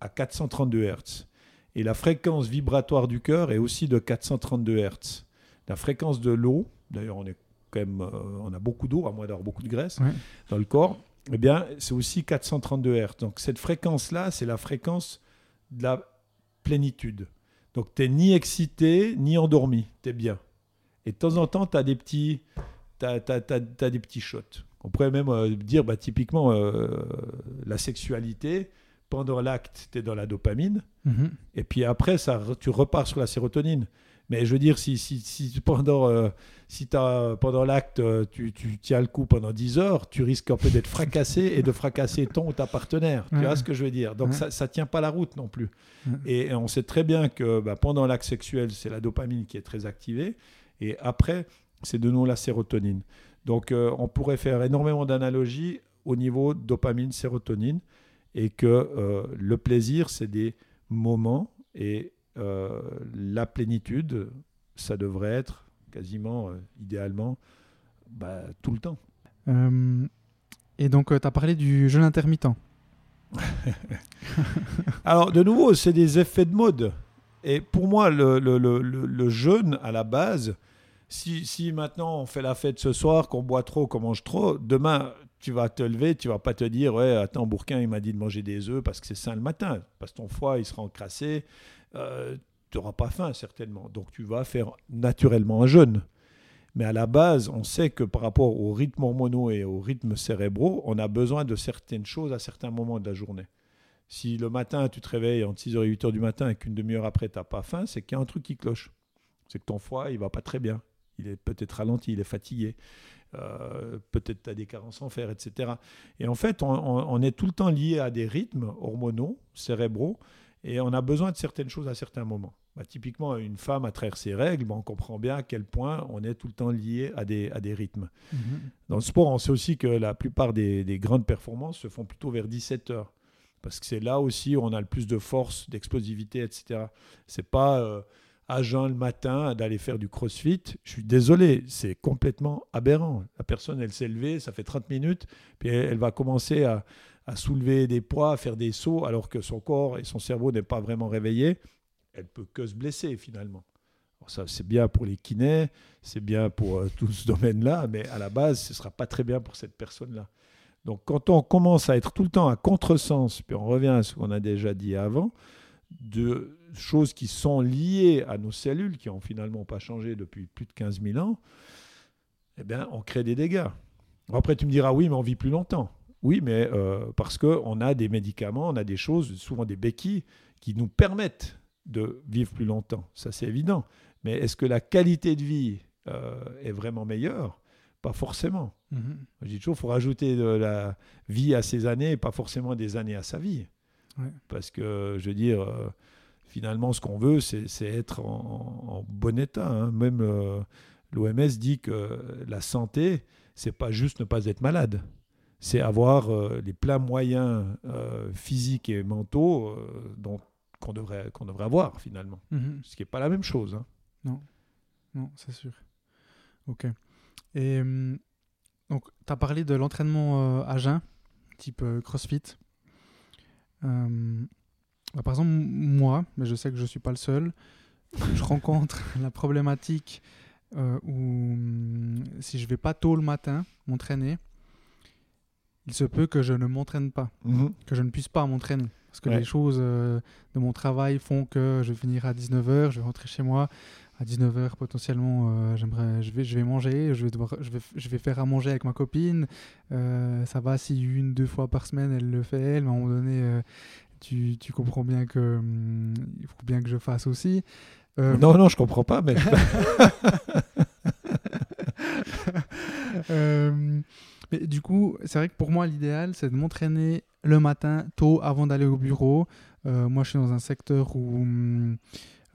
à 432 Hertz. Et la fréquence vibratoire du cœur est aussi de 432 Hertz. La fréquence de l'eau, d'ailleurs on est quand même, euh, on a beaucoup d'eau, à moins d'avoir beaucoup de graisse Ouais. dans le corps, eh bien c'est aussi 432 Hertz. Donc cette fréquence-là, c'est la fréquence de la plénitude. Donc tu n'es ni excité, ni endormi, tu es bien. Et de temps en temps, tu as des petits... T'as, t'as- t'as- t'as des petits shots. On pourrait même euh, dire, bah, typiquement, euh, la sexualité, pendant l'acte, tu es dans la dopamine, Mhm. et puis après, ça, tu repars sur la sérotonine. Mais je veux dire, si, si, si pendant, euh, si pendant l'acte, euh, tu, tu tiens le coup pendant 10 heures, tu risques un peu d'être fracassé et de fracasser ton ou ta partenaire. Tu vois ce que je veux dire? Donc ça ne tient pas la route non plus. Et, et on sait très bien que bah, pendant l'acte sexuel, c'est la dopamine qui est très activée. Et après, c'est de nouveau la sérotonine. Donc euh, on pourrait faire énormément d'analogies au niveau dopamine, sérotonine. Et que euh, le plaisir, c'est des moments et euh, la plénitude, ça devrait être quasiment, euh, idéalement, bah, tout le temps. Et donc, tu as parlé du jeûne intermittent. Alors, de nouveau, c'est des effets de mode. Et pour moi, le, le, le, le- le jeûne, à la base, si, si maintenant on fait la fête ce soir, qu'on boit trop, qu'on mange trop, demain, tu vas te lever, tu vas pas te dire, ouais, attends, Bourquin, il m'a dit de manger des œufs parce que c'est sain le matin, parce que ton foie, il sera encrassé, euh, tu n'auras pas faim, certainement. Donc, tu vas faire naturellement un jeûne. Mais à la base, on sait que par rapport aux rythmes hormonaux et aux rythmes cérébraux, on a besoin de certaines choses à certains moments de la journée. Si le matin, tu te réveilles entre 6h et 8h du matin et qu'une demi-heure après, tu n'as pas faim, c'est qu'il y a un truc qui cloche. C'est que ton foie, il va pas très bien. Il est peut-être ralenti, il est fatigué. Euh, peut-être tu as des carences en fer, etc. Et en fait, on, est tout le temps lié à des rythmes hormonaux, cérébraux, et on a besoin de certaines choses à certains moments. Bah, typiquement, une femme, à travers ses règles, bah, on comprend bien à quel point on est tout le temps lié à des, à des rythmes. Mhm. Dans le sport, on sait aussi que la plupart des, des grandes performances se font plutôt vers 17 heures. Parce que c'est là aussi où on a le plus de force, d'explosivité, etc. C'est pas euh, à jeun le matin d'aller faire du crossfit. Je suis désolé, c'est complètement aberrant. La personne, elle s'est levée, ça fait 30 minutes, puis elle, va commencer à, soulever des poids, à faire des sauts, alors que son corps et son cerveau n'est pas vraiment réveillé. Elle peut que se blesser finalement. Ça, c'est bien pour les kinés, c'est bien pour euh, tout ce domaine-là, mais à la base, ce ne sera pas très bien pour cette personne-là. Donc quand on commence à être tout le temps à contresens, puis on revient à ce qu'on a déjà dit avant, de choses qui sont liées à nos cellules, qui ont finalement pas changé depuis plus de 15 000 ans, eh bien, on crée des dégâts. Après, tu me diras, oui, mais on vit plus longtemps. Oui, mais euh, parce qu'on a des médicaments, on a des choses, souvent des béquilles, qui nous permettent de vivre plus longtemps. Ça, c'est évident. Mais est-ce que la qualité de vie euh, est vraiment meilleure? Pas forcément. Mhm. Je dis toujours, il faut rajouter de la vie à ses années pas forcément des années à sa vie. Ouais. Parce que, je veux dire, euh, finalement, ce qu'on veut, c'est être en, en bon état. hein. Même l'OMS dit que la santé, c'est pas juste ne pas être malade. C'est avoir euh, les pleins moyens euh, physiques et mentaux euh, dont- qu'on devrait, qu'on devrait avoir, finalement. Mhm. Ce qui n'est pas la même chose. hein. Non, c'est sûr. Ok. Et hum, donc, tu as parlé de l'entraînement euh, à jeun, type euh, CrossFit. Euh, bah, par exemple, moi, mais je sais que je ne suis pas le seul, je rencontre la problématique euh, où hum, si je vais pas tôt le matin m'entraîner, il se peut que je ne m'entraîne pas, Mhm. que je ne puisse pas m'entraîner. Parce que Ouais. les choses euh, de mon travail font que je vais finir à 19h, je vais rentrer chez moi. À 19h, potentiellement, euh, j'aimerais, je, vais, je vais manger, je vais, devoir, je, vais, je vais faire à manger avec ma copine. Euh, ça va si une, deux fois par semaine, elle le fait, elle. Mais à un moment donné, tu, tu comprends bien que hum, il faut bien que je fasse aussi. Non, non, je comprends pas, mais Euh, mais du coup, c'est vrai que pour moi, l'idéal, c'est de m'entraîner le matin, tôt, avant d'aller au bureau. Euh, moi, je suis dans un secteur où, hum,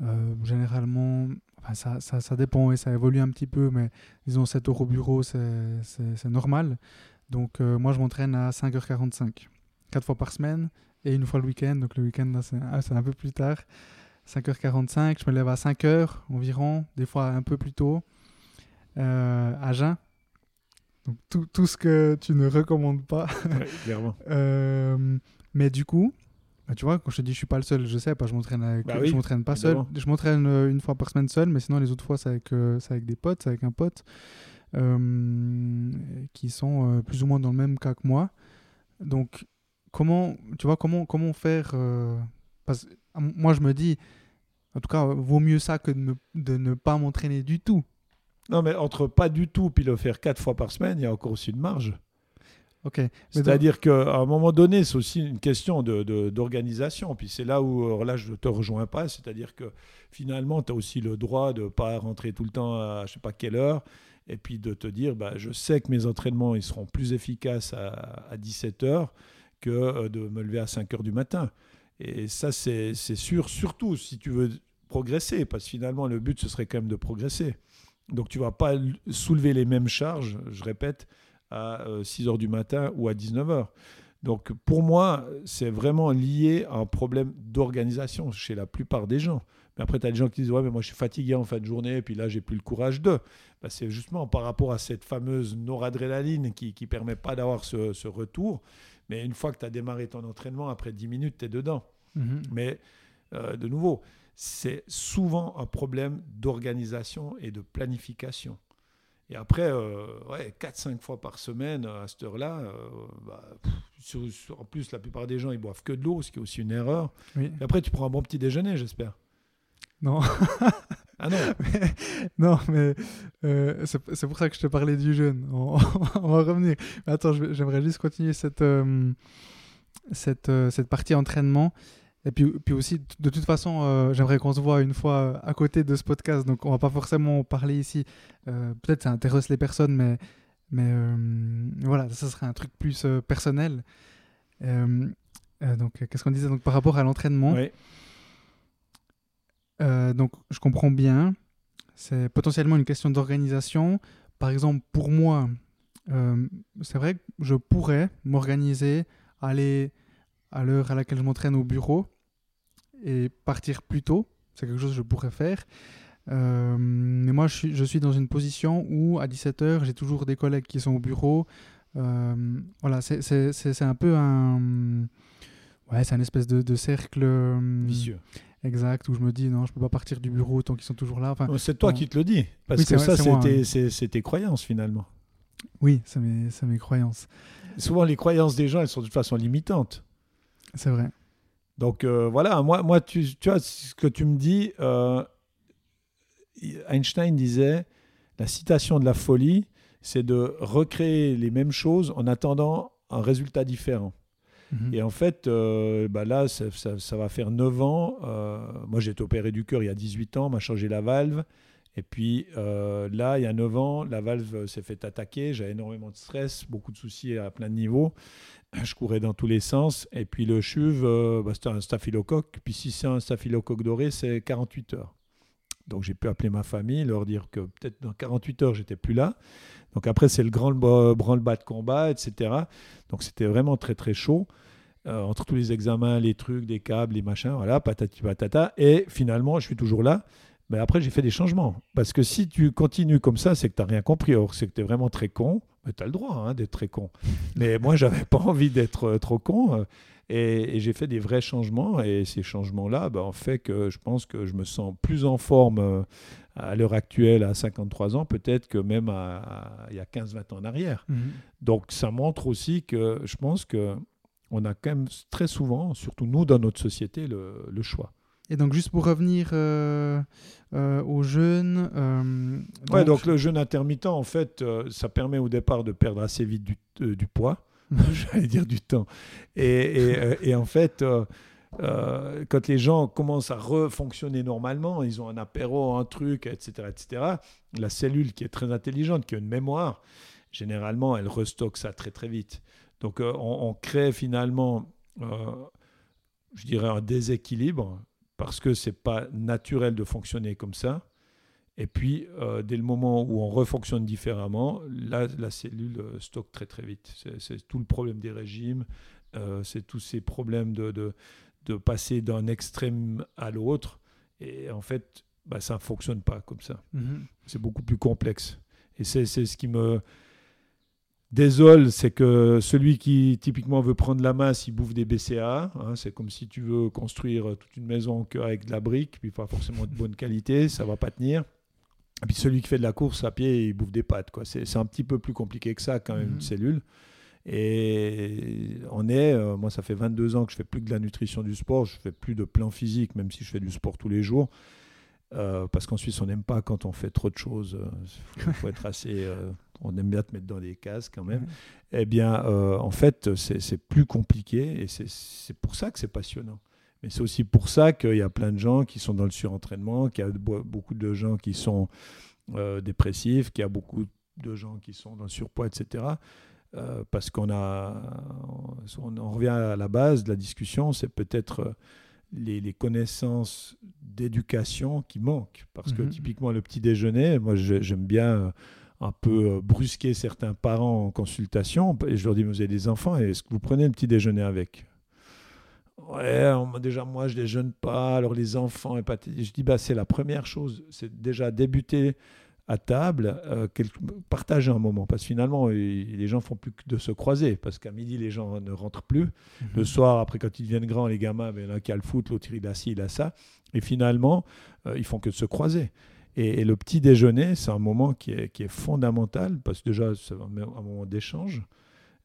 euh, généralement, ça, ça, ça dépend et ça évolue un petit peu, mais disons 7 heures au bureau, c'est normal. Donc, euh, moi, je m'entraîne à 5h45, 4 fois par semaine et une fois le week-end. Donc, le week-end, ah, c'est un peu plus tard. 5h45, je me lève à 5h environ, des fois un peu plus tôt, à jeun. Donc tout, tout ce que tu ne recommandes pas. Ouais, clairement. Euh, mais du coup, bah, tu vois, quand je te dis je suis pas le seul, je sais pas, je m'entraîne avec, Bah oui, je m'entraîne pas seul. Je m'entraîne euh, une fois par semaine seul, mais sinon les autres fois c'est avec, euh, avec des potes, c'est avec un pote euh, qui sont plus ou moins dans le même cas que moi. Donc comment, tu vois, comment, comment faire parce, Moi je me dis, en tout cas, vaut mieux ça que de ne, de ne pas m'entraîner du tout. Non, mais entre pas du tout puis le faire quatre fois par semaine, il y a encore aussi une marge. Ok. Mais donc- C'est-à-dire qu'à un moment donné, c'est aussi une question de- de- d'organisation. Puis c'est là où, là, je ne te rejoins pas. C'est-à-dire que finalement, tu as aussi le droit de ne pas rentrer tout le temps à je sais pas quelle heure. Et puis de te dire, bah, je sais que mes entraînements ils seront plus efficaces à, à 17 heures que euh, de me lever à 5 heures du matin. Et ça, c'est sûr, surtout si tu veux progresser. Parce que finalement, le but, ce serait quand même de progresser. Donc tu vas pas soulever les mêmes charges, je répète, à 6 heures du matin ou à 19 heures. Donc pour moi, c'est vraiment lié à un problème d'organisation chez la plupart des gens. Mais après, tu as des gens qui disent Ouais, mais moi je suis fatigué en fin de journée, et puis là, j'ai plus le courage de. Bah, c'est justement par rapport à cette fameuse noradrénaline qui ne permet pas d'avoir ce, ce retour. Mais une fois que tu as démarré ton entraînement, après 10 minutes, tu es dedans. Mhm. Mais euh, de nouveau, c'est souvent un problème d'organisation et de planification. Et après, euh, ouais, 4-5 fois par semaine à cette heure-là, euh, bah, en plus, la plupart des gens, ils boivent que de l'eau, ce qui est aussi une erreur. Oui. Et après, tu prends un bon petit déjeuner, j'espère. Non. Ah non, non, mais euh, c'est pour ça que je te parlais du jeûne. On, on va revenir. Mais attends, j'aimerais juste continuer cette, cette, cette partie entraînement. Et puis, puis aussi, de toute façon, euh, j'aimerais qu'on se voit une fois euh, à côté de ce podcast. Donc, on va pas forcément parler ici. Euh, Peut-être ça intéresse les personnes, mais, mais euh, voilà, ça serait un truc plus personnel. Donc, qu'est-ce qu'on disait? Donc, par rapport à l'entraînement euh, donc, je comprends bien. C'est potentiellement une question d'organisation. Par exemple, pour moi, c'est vrai que je pourrais m'organiser, aller à l'heure à laquelle je m'entraîne au bureau et partir plus tôt. C'est quelque chose que je pourrais faire. Euh, mais moi, je suis, je suis dans une position où à 17h, j'ai toujours des collègues qui sont au bureau. Euh, voilà, c'est- un peu un. Ouais, c'est un espèce de, de cercle. euh, vicieux. Exact, où je me dis non, je peux pas partir du bureau tant qu'ils sont toujours là. Enfin, C'est toi qui te le dis. Parce Oui, que ça, c'est hein. c'est- tes croyances finalement. oui, c'est mes, mes croyances. Souvent, les croyances des gens, elles sont de toute façon limitantes. C'est vrai. Donc euh, voilà, moi, moi tu, tu vois, ce que tu me dis, euh, Einstein disait, la citation de la folie, c'est de recréer les mêmes choses en attendant un résultat différent. Mhm. Et en fait, euh, bah là, ça, ça- ça va faire 9 ans. moi, j'ai été opéré du cœur il y a 18 ans, on m'a changé la valve. Et puis là, il y a 9 ans, la valve s'est fait attaquer. J'avais énormément de stress, beaucoup de soucis à plein de niveaux. Je courais dans tous les sens. Et puis le chuve, euh, bah, c'était un staphylocoque. Puis si c'est un staphylocoque doré, c'est 48 heures. Donc j'ai pu appeler ma famille, leur dire que peut-être dans 48 heures, j'étais plus là. Donc après, c'est le grand ba- branle-bas de combat, etc. Donc c'était vraiment très très chaud. Euh, entre tous les examens, les trucs, des câbles, les machins, voilà, patati patata. Et finalement, je suis toujours là. Mais après, j'ai fait des changements. Parce que si tu continues comme ça, c'est que tu n'as rien compris. Or, c'est que tu es vraiment très con. Mais tu as le droit hein, d'être très con. Mais moi, j'avais pas envie d'être euh, trop con. euh, Et, j'ai fait des vrais changements. Et ces changements-là ben, ont fait que je pense que je me sens plus en forme euh, à l'heure actuelle, à 53 ans, peut-être que même à, il y a 15-20 ans en arrière. Mhm. Donc ça montre aussi que je pense que on a quand même très souvent, surtout nous dans notre société, le, le choix. Et donc, juste pour revenir euh, euh, aux jeunes. Euh, donc... donc le jeûne intermittent, en fait, ça permet au départ de perdre assez vite du, du poids, j'allais dire du temps. Et, et, en fait, quand les gens commencent à refonctionner normalement, ils ont un apéro, un truc, etc., etc., la cellule qui est très intelligente, qui a une mémoire, généralement, elle restocke ça très, très vite. Donc, on, on, crée finalement, je dirais, un déséquilibre parce que c'est pas naturel de fonctionner comme ça. Et puis, euh, dès le moment où on refonctionne différemment, là, la cellule euh, stocke très très vite. C'est tout le problème des régimes, euh, c'est tous ces problèmes de, de, de passer d'un extrême à l'autre. Et en fait, bah, ça ne fonctionne pas comme ça. Mm-hmm. C'est beaucoup plus complexe. Et c'est ce qui me Désol, c'est que celui qui typiquement veut prendre la masse, il bouffe des BCA. Hein. c'est comme si tu veux construire toute une maison avec de la brique, puis pas forcément de bonne qualité, ça va pas tenir. Et puis celui qui fait de la course à pied, il bouffe des pâtes. Quoi. C'est, un petit peu plus compliqué que ça quand même, une mhm. cellule. Et on est, euh, moi ça fait 22 ans que je fais plus que de la nutrition du sport, je fais plus de plan physique, même si je fais du sport tous les jours. Euh, parce qu'en Suisse, on n'aime pas quand on fait trop de choses. Il euh, faut, être assez. Euh, on aime bien te mettre dans des cases quand même. Eh bien, en fait, c'est plus compliqué et c'est pour ça que c'est passionnant. Mais c'est aussi pour ça qu'il y a plein de gens qui sont dans le surentraînement, qu'il y a beaucoup de gens qui sont dépressifs, qu'il y a beaucoup de gens qui sont dans le surpoids, etc. parce qu'on a. On, on, revient à la base de la discussion, c'est peut-être les, connaissances d'éducation qui manquent. Parce que mhm. typiquement, le petit déjeuner, moi j'aime bien euh, un peu euh, brusquer certains parents en consultation. Et je leur dis, vous avez des enfants, est-ce que vous prenez le petit déjeuner avec? Ouais, déjà moi je déjeune pas, alors les enfants, et pas... je dis, bah, c'est la première chose, c'est déjà débuter à table, euh, partager un moment. Parce que finalement, les gens font plus que de se croiser. Parce qu'à midi, les gens ne rentrent plus. Mhm. Le soir, après, quand ils deviennent grands, les gamins, ben, l'un qui a le foot, l'autre il a ci, il a ça. Et finalement, euh, ils font que de se croiser. Et, le petit déjeuner, c'est un moment qui est, fondamental. Parce que déjà, c'est un, moment d'échange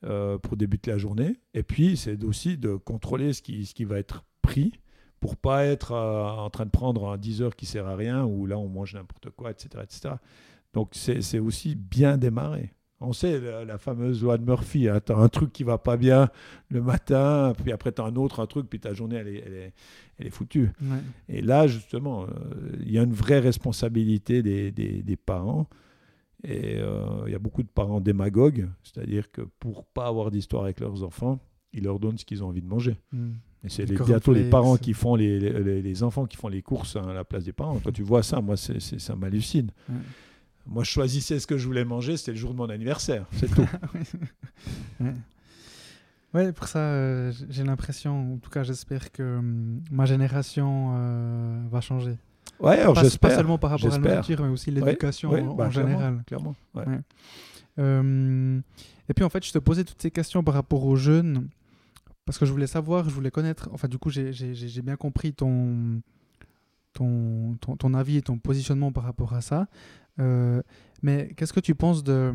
euh, pour débuter la journée. Et puis, c'est aussi de contrôler ce qui, ce qui va être pris pour pas être euh, en train de prendre un 10 heures qui sert à rien, ou là on mange n'importe quoi, etc. etc. Donc c'est aussi bien démarrer. On sait la, fameuse loi de Murphy, hein, tu as un truc qui va pas bien le matin, puis après tu as un autre un truc, puis ta journée elle est, elle est, elle est foutue. Et là justement, euh, il y a une vraie responsabilité des, des, des parents. Et euh, il y a beaucoup de parents démagogues, c'est-à-dire que pour pas avoir d'histoire avec leurs enfants, ils leur donnent ce qu'ils ont envie de manger. Hmm. Et c'est bientôt les parents qui font les, les, enfants qui font les courses à la place des parents. Quand tu vois ça, moi, c'est, ça m'hallucine. Moi, je choisissais ce que je voulais manger, c'était le jour de mon anniversaire, c'est tout. ouais. pour ça, euh, j'ai l'impression, en tout cas, j'espère que hum, ma génération euh, va changer. Ouais, alors j'espère. Pas seulement par rapport à la nourriture, mais aussi l'éducation en, bah, général. Clairement. Hum, et puis, en fait, je te posais toutes ces questions par rapport aux jeunes parce que je voulais savoir, je voulais connaître. Enfin, du coup, j'ai bien compris ton, ton, ton, avis et ton positionnement par rapport à ça. Euh, mais qu'est-ce que tu penses de,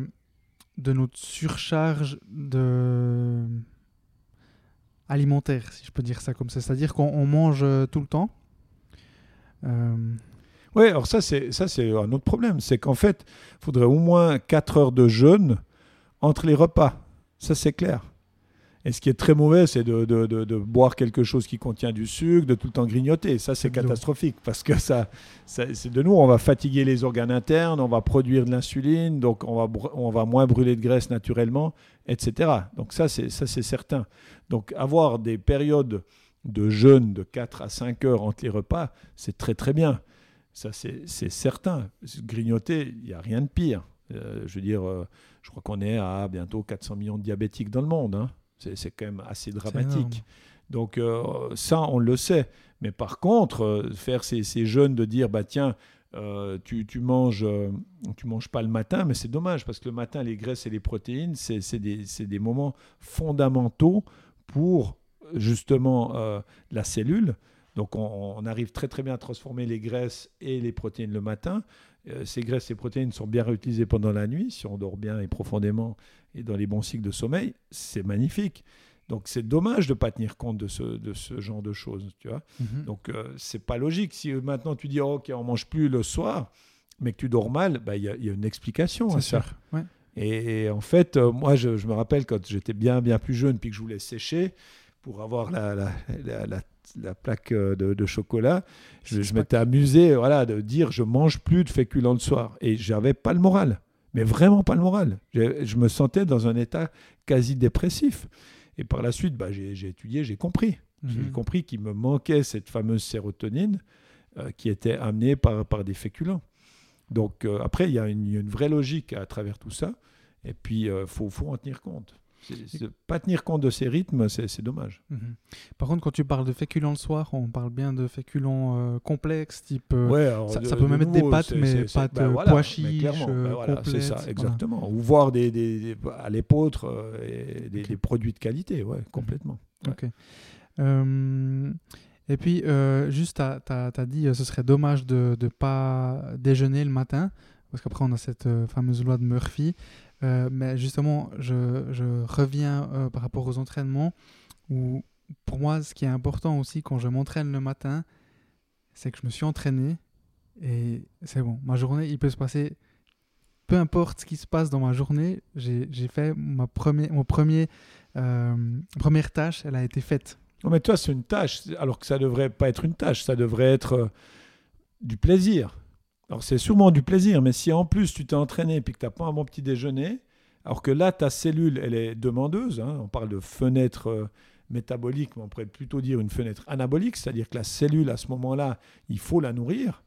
de notre surcharge de alimentaire, si je peux dire ça comme ça? C'est-à-dire qu'on mange tout le temps? Euh... Oui, alors ça, c'est un autre problème. C'est qu'en fait, il faudrait au moins 4 heures de jeûne entre les repas. Ça, c'est clair. Et ce qui est très mauvais, c'est de, de, de, boire quelque chose qui contient du sucre, de tout le temps grignoter. Ça, c'est catastrophique parce que ça, c'est de nous, on va fatiguer les organes internes, on va produire de l'insuline, donc on va, on va moins brûler de graisse naturellement, etc. Donc ça, c'est certain. Donc avoir des périodes de jeûne de 4 à 5 heures entre les repas, c'est très très bien. Ça, c'est certain. Grignoter, il n'y a rien de pire. Euh, je veux dire, euh, je crois qu'on est à bientôt 400 millions de diabétiques dans le monde. Hein. C'est quand même assez dramatique. Donc euh, ça, on le sait. Mais par contre, euh, faire ces, ces, jeunes de dire, bah tiens, euh, tu, tu, manges, tu manges pas le matin, mais c'est dommage parce que le matin, les graisses et les protéines, c'est des, des, moments fondamentaux pour justement la cellule. Donc on, on arrive très très bien à transformer les graisses et les protéines le matin. Ces graisses et protéines sont bien réutilisées pendant la nuit, si on dort bien et profondément et dans les bons cycles de sommeil, c'est magnifique. Donc c'est dommage de ne pas tenir compte de ce, de ce genre de choses, tu vois. Mhm. Donc euh, c'est pas logique. Si euh, maintenant tu dis oh, ok on mange plus le soir, mais que tu dors mal, bah, il y, a- il y a une explication à ça. Ouais. Et, et en fait, euh, moi, je, je me rappelle quand j'étais bien, bien plus jeune, puis que je voulais sécher pour avoir la, la, la, la- la plaque euh, de, de chocolat, je, m'étais amusé voilà, de dire je mange plus de féculents le soir. Et j'avais pas le moral, mais vraiment pas le moral. Je, je me sentais dans un état quasi dépressif. Et par la suite, bah, j'ai étudié, j'ai compris. J'ai Mhm. compris qu'il me manquait cette fameuse sérotonine euh, qui était amenée par, par des féculents. Donc euh, après, il y, a une- il y a une vraie logique à travers tout ça. Et puis, il faut, faut en tenir compte. C'est- pas tenir compte de ces rythmes, c'est dommage. Mhm. Par contre, quand tu parles de féculents le soir, on parle bien de féculents euh, complexes, type. euh, Ouais, alors, ça- de- ça peut de même être des pâtes, mais pâtes, ben euh, voilà, pois chiches, ben voilà, c'est ça, voilà. exactement. Ou voir des, des- des- à l'épeautre euh, des, produits de qualité, ouais, complètement. Ouais. Ok. Et puis, juste, tu as, dit euh, ce serait dommage de ne pas déjeuner le matin, parce qu'après, on a cette fameuse loi de Murphy. Euh, mais justement, je, je reviens euh, par rapport aux entraînements, où pour moi, ce qui est important aussi quand je m'entraîne le matin, c'est que je me suis entraîné et c'est bon. Ma journée, il peut se passer, peu importe ce qui se passe dans ma journée, j'ai fait ma premier, mon premier, euh, première tâche, elle a été faite. Non, mais toi, c'est une tâche, alors que ça devrait pas être une tâche, ça devrait être du plaisir. Alors, c'est sûrement du plaisir, mais si en plus tu t'es entraîné et puis que tu n'as pas un bon petit déjeuner, alors que là, ta cellule, elle est demandeuse, hein, on parle de fenêtre euh, métabolique, mais on pourrait plutôt dire une fenêtre anabolique, c'est-à-dire que la cellule, à ce moment-là, il faut la nourrir,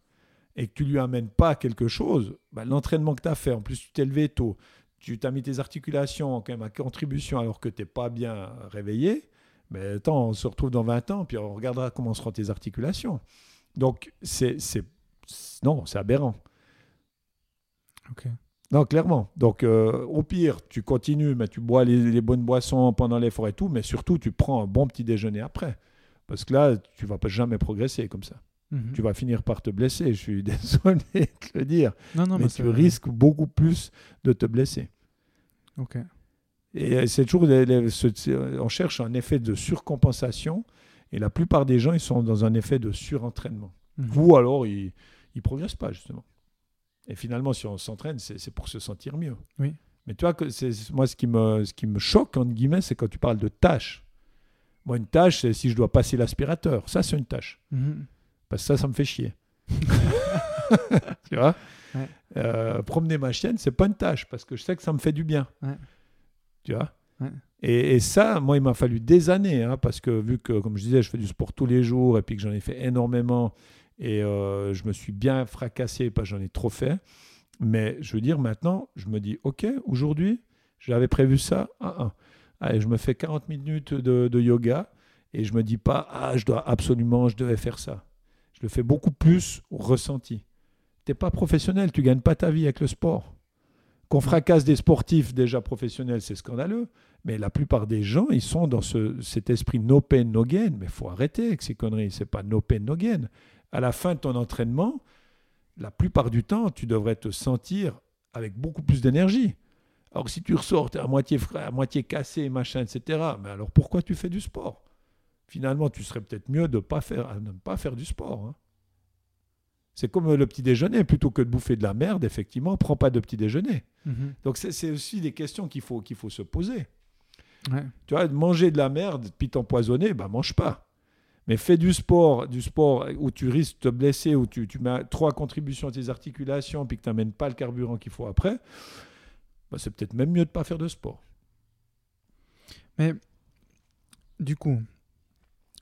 et que tu lui amènes pas quelque chose, bah, l'entraînement que tu as fait, en plus tu t'es levé tôt, tu t'as mis tes articulations quand même contribution alors que tu n'es pas bien réveillé, mais attends, on se retrouve dans 20 ans, puis on regardera comment seront tes articulations. Donc, c'est. Non, c'est aberrant. Ok. Non, clairement. Donc, euh, au pire, tu continues, mais tu bois les, les bonnes boissons pendant l'effort et tout, mais surtout, tu prends un bon petit déjeuner après. Parce que là, tu vas pas jamais progresser comme ça. Mhm. Tu vas finir par te blesser, je suis désolé de te le dire. Non, non, mais c'est tu risques beaucoup plus de te blesser. Ok. Et euh, c'est toujours, les- les- ce- c'est- on cherche un effet de surcompensation, et la plupart des gens, ils sont dans un effet de surentraînement. Mhm. Ou alors, ils ne progressent pas, justement. Et finalement, si on s'entraîne, c'est pour se sentir mieux. Oui. Mais tu vois, que moi, ce qui, me, ce qui me choque, entre guillemets, c'est quand tu parles de tâches. Moi, une tâche, c'est si je dois passer l'aspirateur. Ça, c'est une tâche. Mhm. Parce que ça, ça me fait chier. tu vois? Ouais. Euh, Promener ma chienne, c'est pas une tâche, parce que je sais que ça me fait du bien. Ouais. Tu vois? Ouais. et, et ça, moi, il m'a fallu des années, hein, parce que vu que, comme je disais, je fais du sport tous les jours, et puis que j'en ai fait énormément, et euh, je me suis bien fracassé, que j'en ai trop fait. Mais je veux dire, maintenant, je me dis, OK, aujourd'hui, j'avais prévu ça. Allez, je me fais 40 minutes de, yoga, et je me dis pas, ah, je dois absolument, je devais faire ça. Je le fais beaucoup plus au ressenti. Tu n'es pas professionnel, tu gagnes pas ta vie avec le sport. Qu'on fracasse des sportifs déjà professionnels, c'est scandaleux. Mais la plupart des gens, ils sont dans ce, cet esprit no pain, no gain. Mais faut arrêter avec ces conneries. C'est pas no pain, no gain. À la fin de ton entraînement, la plupart du temps, tu devrais te sentir avec beaucoup plus d'énergie. Alors si tu ressors, es à moitié, frais, à moitié cassé, machin, etc. Mais alors pourquoi tu fais du sport? Finalement, tu serais peut-être mieux de pas faire, de ne pas faire du sport. hein. C'est comme le petit déjeuner. Plutôt que de bouffer de la merde, effectivement, prends pas de petit déjeuner. Mhm. Donc c'est c'est aussi des questions qu'il faut, qu'il faut se poser. Ouais. Tu vois, manger de la merde puis t'empoisonner, bah mange pas. Mais fais du sport, du sport où tu risques de te blesser, où tu, tu mets trois contributions à tes articulations puis que tu n'amènes pas le carburant qu'il faut après, bah c'est peut-être même mieux de pas faire de sport. Du coup,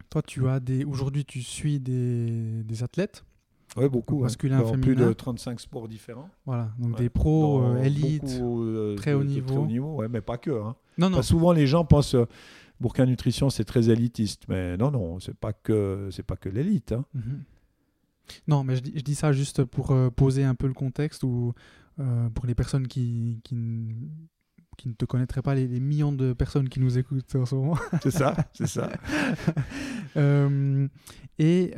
toi, tu as des. Aujourd'hui, tu suis des, des athlètes. Oui, beaucoup. Masculin, Dans plus de 35 sports différents. Voilà. Donc Ouais. des pros, euh, élites. euh, très haut niveau. Très haut niveau, ouais, mais pas que. hein. Non, non. Souvent, les gens pensent euh, Bourquin Nutrition, c'est très élitiste. Mais non, non, c'est pas que, c'est pas que l'élite. hein. Mhm. Non, mais je dis, je dis ça juste pour euh, poser un peu le contexte ou euh, pour les personnes qui, qui, qui ne te connaîtraient pas, les, les millions de personnes qui nous écoutent en ce moment. C'est ça, c'est ça. Euh, et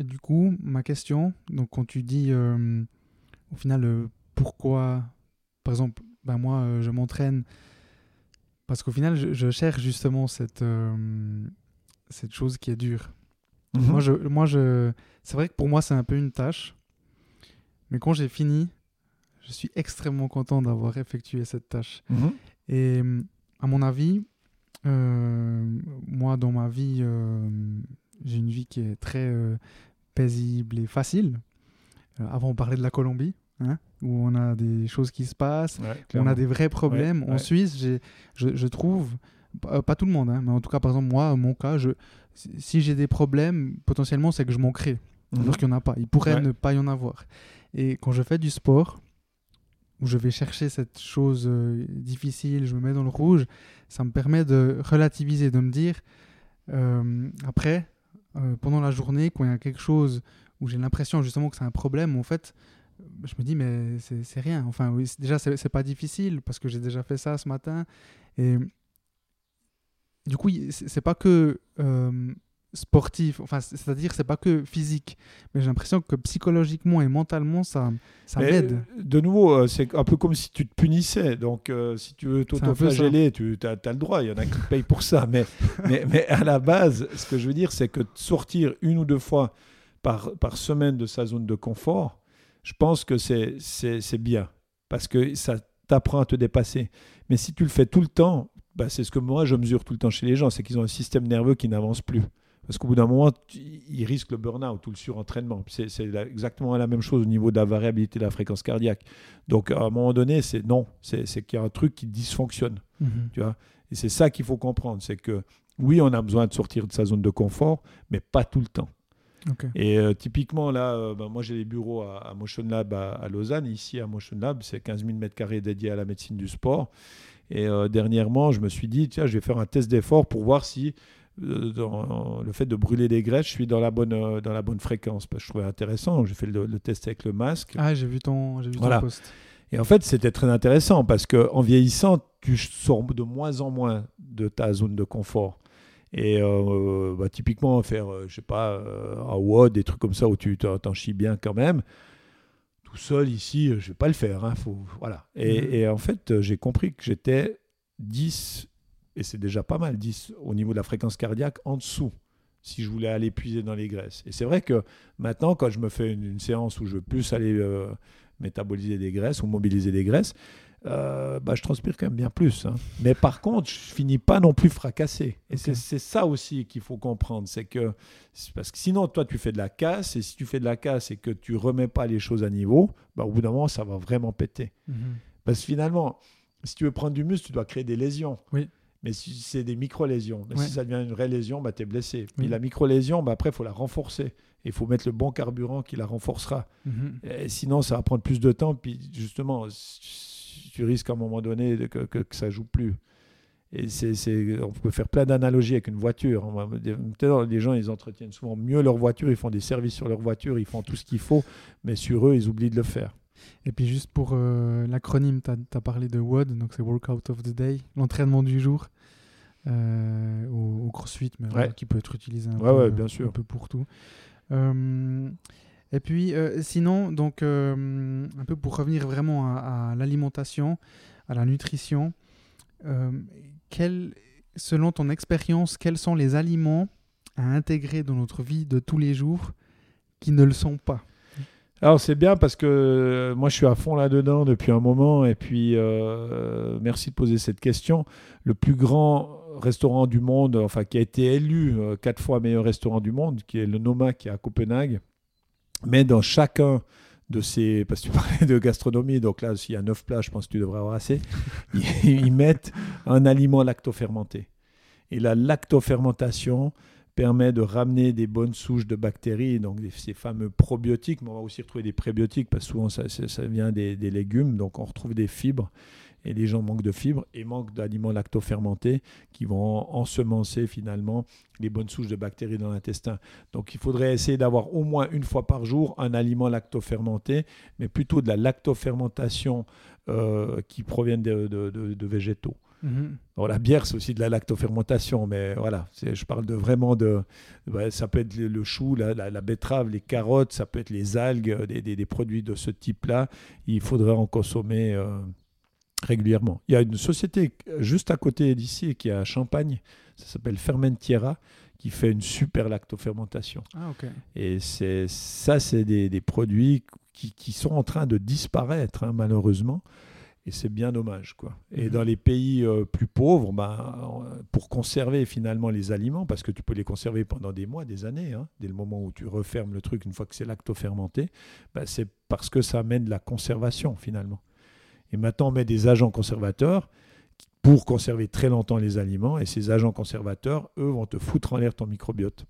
du coup, ma question, donc quand tu dis au final pourquoi, par exemple, ben moi je m'entraîne parce qu'au final je, je cherche justement cette, euh, cette chose qui est dure. Mhm. Moi, je, moi je, c'est vrai que pour moi c'est un peu une tâche, mais quand j'ai fini, je suis extrêmement content d'avoir effectué cette tâche. Mhm. Et à mon avis, euh, moi dans ma vie, euh, j'ai une vie qui est très paisible et facile. Avant, on parlait de la Colombie, hein, où on a des choses qui se passent, Ouais, on a des vrais problèmes. Ouais, en ouais. Suisse, je, je trouve, pas pas tout le monde, hein, mais en tout cas, par exemple, moi, mon cas, je, si j'ai des problèmes, potentiellement, c'est que je m'en crée Mhm. alors qu'il n'y en a pas. Il pourrait ne pas y en avoir. Et quand je fais du sport, où je vais chercher cette chose euh, difficile, je me mets dans le rouge, ça me permet de relativiser, de me dire, euh, après, euh, pendant la journée, quand il y a quelque chose où j'ai l'impression justement que c'est un problème, en fait, euh, je me dis, mais c'est rien. Enfin, oui, déjà, c'est pas difficile parce que j'ai déjà fait ça ce matin. Et du coup, c'est pas que euh, sportif, enfin, c'est- c'est-à-dire, c'est pas que physique, mais j'ai l'impression que psychologiquement et mentalement, ça, ça m'aide. De nouveau, euh, c'est un peu comme si tu te punissais. Donc, euh, si tu veux t'autoflageller, tu as, le droit. Il y en a qui payent pour ça. Mais, mais, mais à la base, ce que je veux dire, c'est que sortir une ou deux fois par, par semaine de sa zone de confort, je pense que c'est bien. Parce que ça t'apprend à te dépasser. Mais si tu le fais tout le temps, bah, c'est ce que moi je mesure tout le temps chez les gens, c'est qu'ils ont un système nerveux qui n'avance plus. Parce qu'au bout d'un moment, ils risquent le burn-out ou le surentraînement. C'est exactement la même chose au niveau de la variabilité de la fréquence cardiaque. Donc à un moment donné, c'est non, c'est c'est qu'il y a un truc qui dysfonctionne. Mhm. Tu vois Et c'est ça qu'il faut comprendre, c'est que oui, on a besoin de sortir de sa zone de confort, mais pas tout le temps. Et euh, typiquement, là, euh, ben, moi j'ai les bureaux à, à Motion Lab à, à Lausanne. Ici, à Motion Lab, c'est 15 000 m2 dédiés à la médecine du sport. Et euh, dernièrement, je me suis dit, tiens, je vais faire un test d'effort pour voir si dans le fait de brûler des graisses, je suis dans la bonne, dans la bonne fréquence. Parce que je trouvais intéressant. J'ai fait le, le test avec le masque. Ah, j'ai vu ton, vu ton post. Et en fait, c'était très intéressant parce qu'en vieillissant, tu sors de moins en moins de ta zone de confort. Et euh, bah, typiquement, faire, euh, je sais pas, euh, un WOD, des trucs comme ça où tu t'en chies bien quand même. Tout seul ici, euh, je vais pas le faire. hein, faut, voilà. et, Mhm. et en fait, euh, j'ai compris que j'étais 10, et c'est déjà pas mal, 10 au niveau de la fréquence cardiaque en dessous si je voulais aller puiser dans les graisses. Et c'est vrai que maintenant, quand je me fais une, une séance où je veux plus aller euh, métaboliser des graisses ou mobiliser des graisses, euh, bah, je transpire quand même bien plus. hein. Mais par contre, je finis pas non plus fracassé. Et c'est- Ok. c'est ça aussi qu'il faut comprendre. C'est que, parce que sinon, toi, tu fais de la casse. Et si tu fais de la casse et que tu remets pas les choses à niveau, bah, au bout d'un moment, ça va vraiment péter. Mhm. Parce que finalement, si tu veux prendre du muscle, tu dois créer des lésions. Oui. Mais si c'est des micro-lésions, Ouais. si ça devient une vraie lésion, bah, tu es blessé. Puis la micro-lésion, bah, après, il faut la renforcer. Et il faut mettre le bon carburant qui la renforcera. Mhm. Et sinon, ça va prendre plus de temps. Puis justement, tu risques à un moment donné de- que, que, que ça joue plus. Et c'est, c'est- on peut faire plein d'analogies avec une voiture. Les gens, ils entretiennent souvent mieux leur voiture, ils font des services sur leur voiture, ils font tout ce qu'il faut, mais sur eux, ils oublient de le faire. Et puis juste pour euh, l'acronyme, tu as, parlé de WOD, donc c'est Workout of the Day, l'entraînement du jour euh, au, au CrossFit, mais qui peut être utilisé un, Ouais, peu, ouais, bien sûr. un peu pour tout. Euh, et puis euh, sinon, donc euh, un peu pour revenir vraiment à, l'alimentation, à la nutrition, euh, quel- selon ton expérience, quels sont les aliments à intégrer dans notre vie de tous les jours qui ne le sont pas? Alors c'est bien parce que moi je suis à fond là-dedans depuis un moment et puis merci de poser cette question. Le plus grand restaurant du monde, enfin qui a été élu quatre fois meilleur restaurant du monde, qui est le Noma qui est à Copenhague, mais dans chacun de ces, parce que tu parlais de gastronomie, donc là s'il y a neuf plats, je pense que tu devrais avoir assez, ils, mettent un aliment lactofermenté. Et la lactofermentation, permet de ramener des bonnes souches de bactéries, donc ces fameux probiotiques, mais on va aussi retrouver des prébiotiques parce que souvent ça, vient des légumes, donc on retrouve des fibres. Et les gens manquent de fibres et manquent d'aliments lactofermentés qui vont ensemencer finalement les bonnes souches de bactéries dans l'intestin. Donc il faudrait essayer d'avoir au moins une fois par jour un aliment lactofermenté, mais plutôt de la lactofermentation euh, qui proviennent de, végétaux. Mhm. la bière, c'est aussi de la lactofermentation, mais voilà, je parle de vraiment de. ça peut être le chou, la, la, betterave, les carottes, ça peut être les algues, des, produits de ce type-là. Il faudrait en consommer euh, régulièrement. Il y a une société juste à côté d'ici qui est à Champagne, ça s'appelle Fermentiera, qui fait une super lactofermentation. Ah, Et c'est ça, c'est des, produits qui, qui, sont en train de disparaître, hein, malheureusement. Et c'est bien dommage. Quoi. Et mhm. dans les pays euh, plus pauvres, ben, pour conserver finalement les aliments, parce que tu peux les conserver pendant des mois, des années, hein, dès le moment où tu refermes le truc, une fois que c'est lactofermenté, ben, c'est parce que ça amène de la conservation finalement. Et maintenant, on met des agents conservateurs pour conserver très longtemps les aliments. Et ces agents conservateurs, eux, vont te foutre en l'air ton microbiote.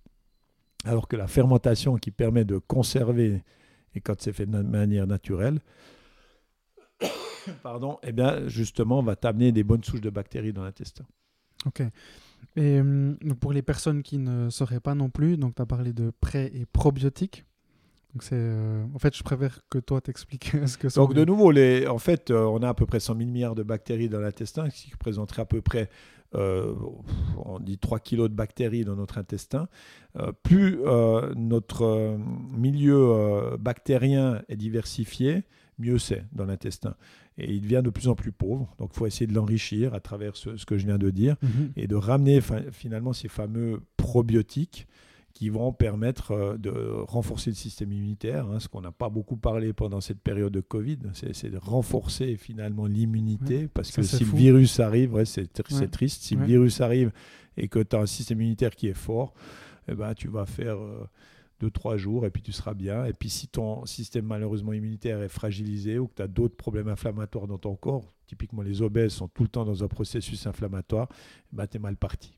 Alors que la fermentation qui permet de conserver, et quand c'est fait de manière naturelle, pardon, eh bien, justement, va t'amener des bonnes souches de bactéries dans l'intestin. Ok. Et hum, pour les personnes qui ne sauraient pas non plus, donc tu as parlé de pré- et probiotiques. Donc c'est, euh, en fait, je préfère que toi t'expliques ce que c'est. Donc de nouveau, les, en fait, euh, on a à peu près 100 000 milliards de bactéries dans l'intestin, ce qui représenterait à peu près, euh, on dit 3 kilos de bactéries dans notre intestin. plus notre milieu bactérien est diversifié, mieux c'est dans l'intestin. Et il devient de plus en plus pauvre. Donc il faut essayer de l'enrichir à travers ce, que je viens de dire mhm. et de ramener finalement ces fameux probiotiques qui vont permettre euh, de renforcer le système immunitaire, hein, ce qu'on n'a pas beaucoup parlé pendant cette période de Covid, c'est de renforcer finalement l'immunité, parce que si le virus arrive, c'est triste, si le virus arrive et que tu as un système immunitaire qui est fort, eh ben, tu vas faire... Euh, deux, trois jours et puis tu seras bien. Et puis si ton système malheureusement immunitaire est fragilisé ou que tu as d'autres problèmes inflammatoires dans ton corps, typiquement les obèses sont tout le temps dans un processus inflammatoire, bah, tu es mal parti.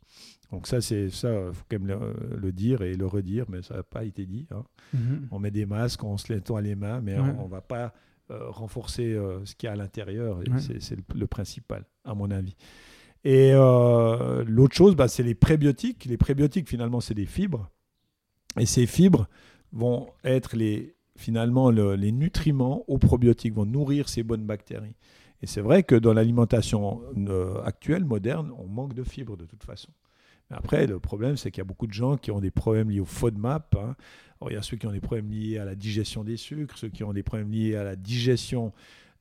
Donc ça, c'est ça, il faut quand même le, dire et le redire, mais ça n'a pas été dit. Hein. Mhm. On met des masques, on se nettoie les mains, mais on ne va pas euh, renforcer euh, ce qu'il y a à l'intérieur. C'est le, principal, à mon avis. Et euh, l'autre chose, bah, c'est les prébiotiques. Les prébiotiques, finalement, c'est des fibres. Et ces fibres vont être finalement les nutriments aux probiotiques, vont nourrir ces bonnes bactéries. Et c'est vrai que dans l'alimentation euh, actuelle, moderne, on manque de fibres de toute façon. Mais après, le problème, c'est qu'il y a beaucoup de gens qui ont des problèmes liés au FODMAP. Hein. il y a ceux qui ont des problèmes liés à la digestion des sucres, ceux qui ont des problèmes liés à la digestion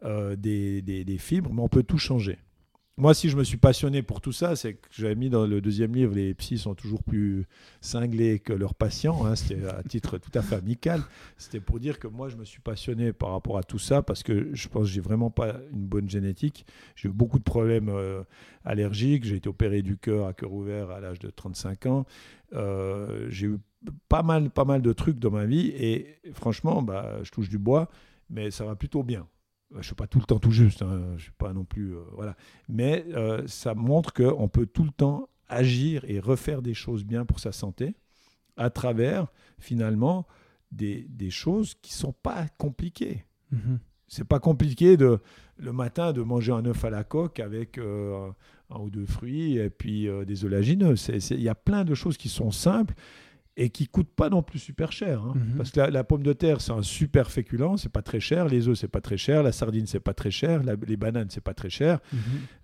euh, des, fibres, mais on peut tout changer moi, si je me suis passionné pour tout ça, c'est que j'avais mis dans le deuxième livre, les psys sont toujours plus cinglés que leurs patients. Hein, c'était à titre tout à fait amical. C'était pour dire que moi, je me suis passionné par rapport à tout ça parce que je pense que j'ai vraiment pas une bonne génétique. J'ai eu beaucoup de problèmes euh, allergiques. J'ai été opéré du cœur à cœur ouvert à l'âge de 35 ans. Euh, j'ai eu pas mal, pas mal de trucs dans ma vie et franchement, bah, je touche du bois, mais ça va plutôt bien je ne suis pas tout le temps tout juste, hein, je suis pas non plus. Euh, voilà. Mais euh, ça montre qu'on peut tout le temps agir et refaire des choses bien pour sa santé à travers, finalement, des, des choses qui ne sont pas compliquées. Ce mhm. C'est pas compliqué de, le matin de manger un œuf à la coque avec euh, un ou deux fruits et puis des oléagineux. Il y a plein de choses qui sont simples et qui coûte pas non plus super cher. Hein. Mhm. Parce que la, pomme de terre, c'est un super féculent, c'est pas très cher. Les œufs, c'est pas très cher. La sardine, c'est pas très cher. les bananes, c'est pas très cher. Mhm.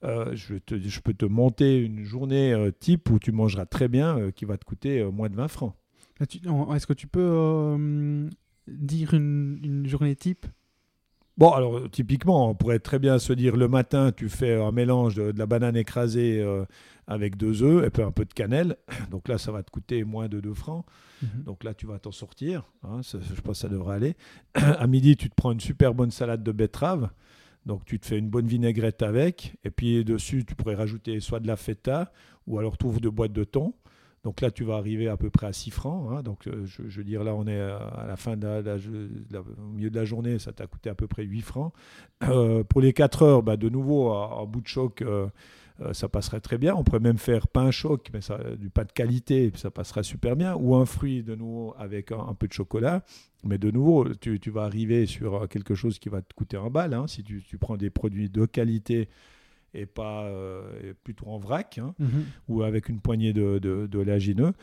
Euh, je, je, peux te monter une journée euh, type où tu mangeras très bien, euh, qui va te coûter moins de 20 francs. Est-ce que tu peux dire une, une, journée type? Bon, alors typiquement, on pourrait très bien se dire le matin, tu fais un mélange de, la banane écrasée euh, avec deux œufs et puis un peu de cannelle. Donc là, ça va te coûter moins de 2 francs. Mhm. Donc là, tu vas t'en sortir. Hein, je pense que ça devrait aller. à midi, tu te prends une super bonne salade de betterave. Donc tu te fais une bonne vinaigrette avec. Et puis dessus, tu pourrais rajouter soit de la feta ou alors tu ouvres deux boîtes de thon. Donc là, tu vas arriver à peu près à 6 francs. Hein. Donc euh, je, veux dire, là, on est à la fin, de la, au milieu de la journée, ça t'a coûté à peu près 8 francs. Euh, pour les 4 heures, bah, de nouveau, en bout de choc, euh, ça passerait très bien. On pourrait même faire pain choc, mais ça, du pain de qualité, ça passerait super bien. Ou un fruit, de nouveau, avec un, peu de chocolat. Mais de nouveau, tu, vas arriver sur quelque chose qui va te coûter un bal. Hein. Si tu, tu, prends des produits de qualité et pas euh, plutôt en vrac hein, Mhm. ou avec une poignée de, de, d'oléagineux.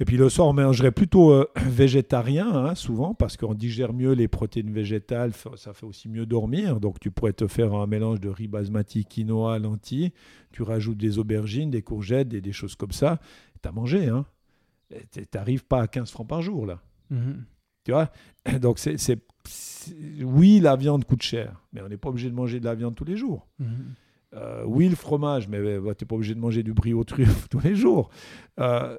Et puis le soir, on mangerait plutôt euh, végétarien, hein, souvent, parce qu'on digère mieux les protéines végétales, ça fait aussi mieux dormir. Donc tu pourrais te faire un mélange de riz basmati, quinoa, lentilles, tu rajoutes des aubergines, des courgettes, des, des choses comme ça. Tu as mangé, hein. Tu n'arrives pas à 15 francs par jour, là. Mhm. Tu vois? Donc c'est, c'est- c'est- Oui, la viande coûte cher, mais on n'est pas obligé de manger de la viande tous les jours. Mhm. Euh, oui, le fromage, mais tu n'es pas obligé de manger du brie aux truffes tous les jours. Euh,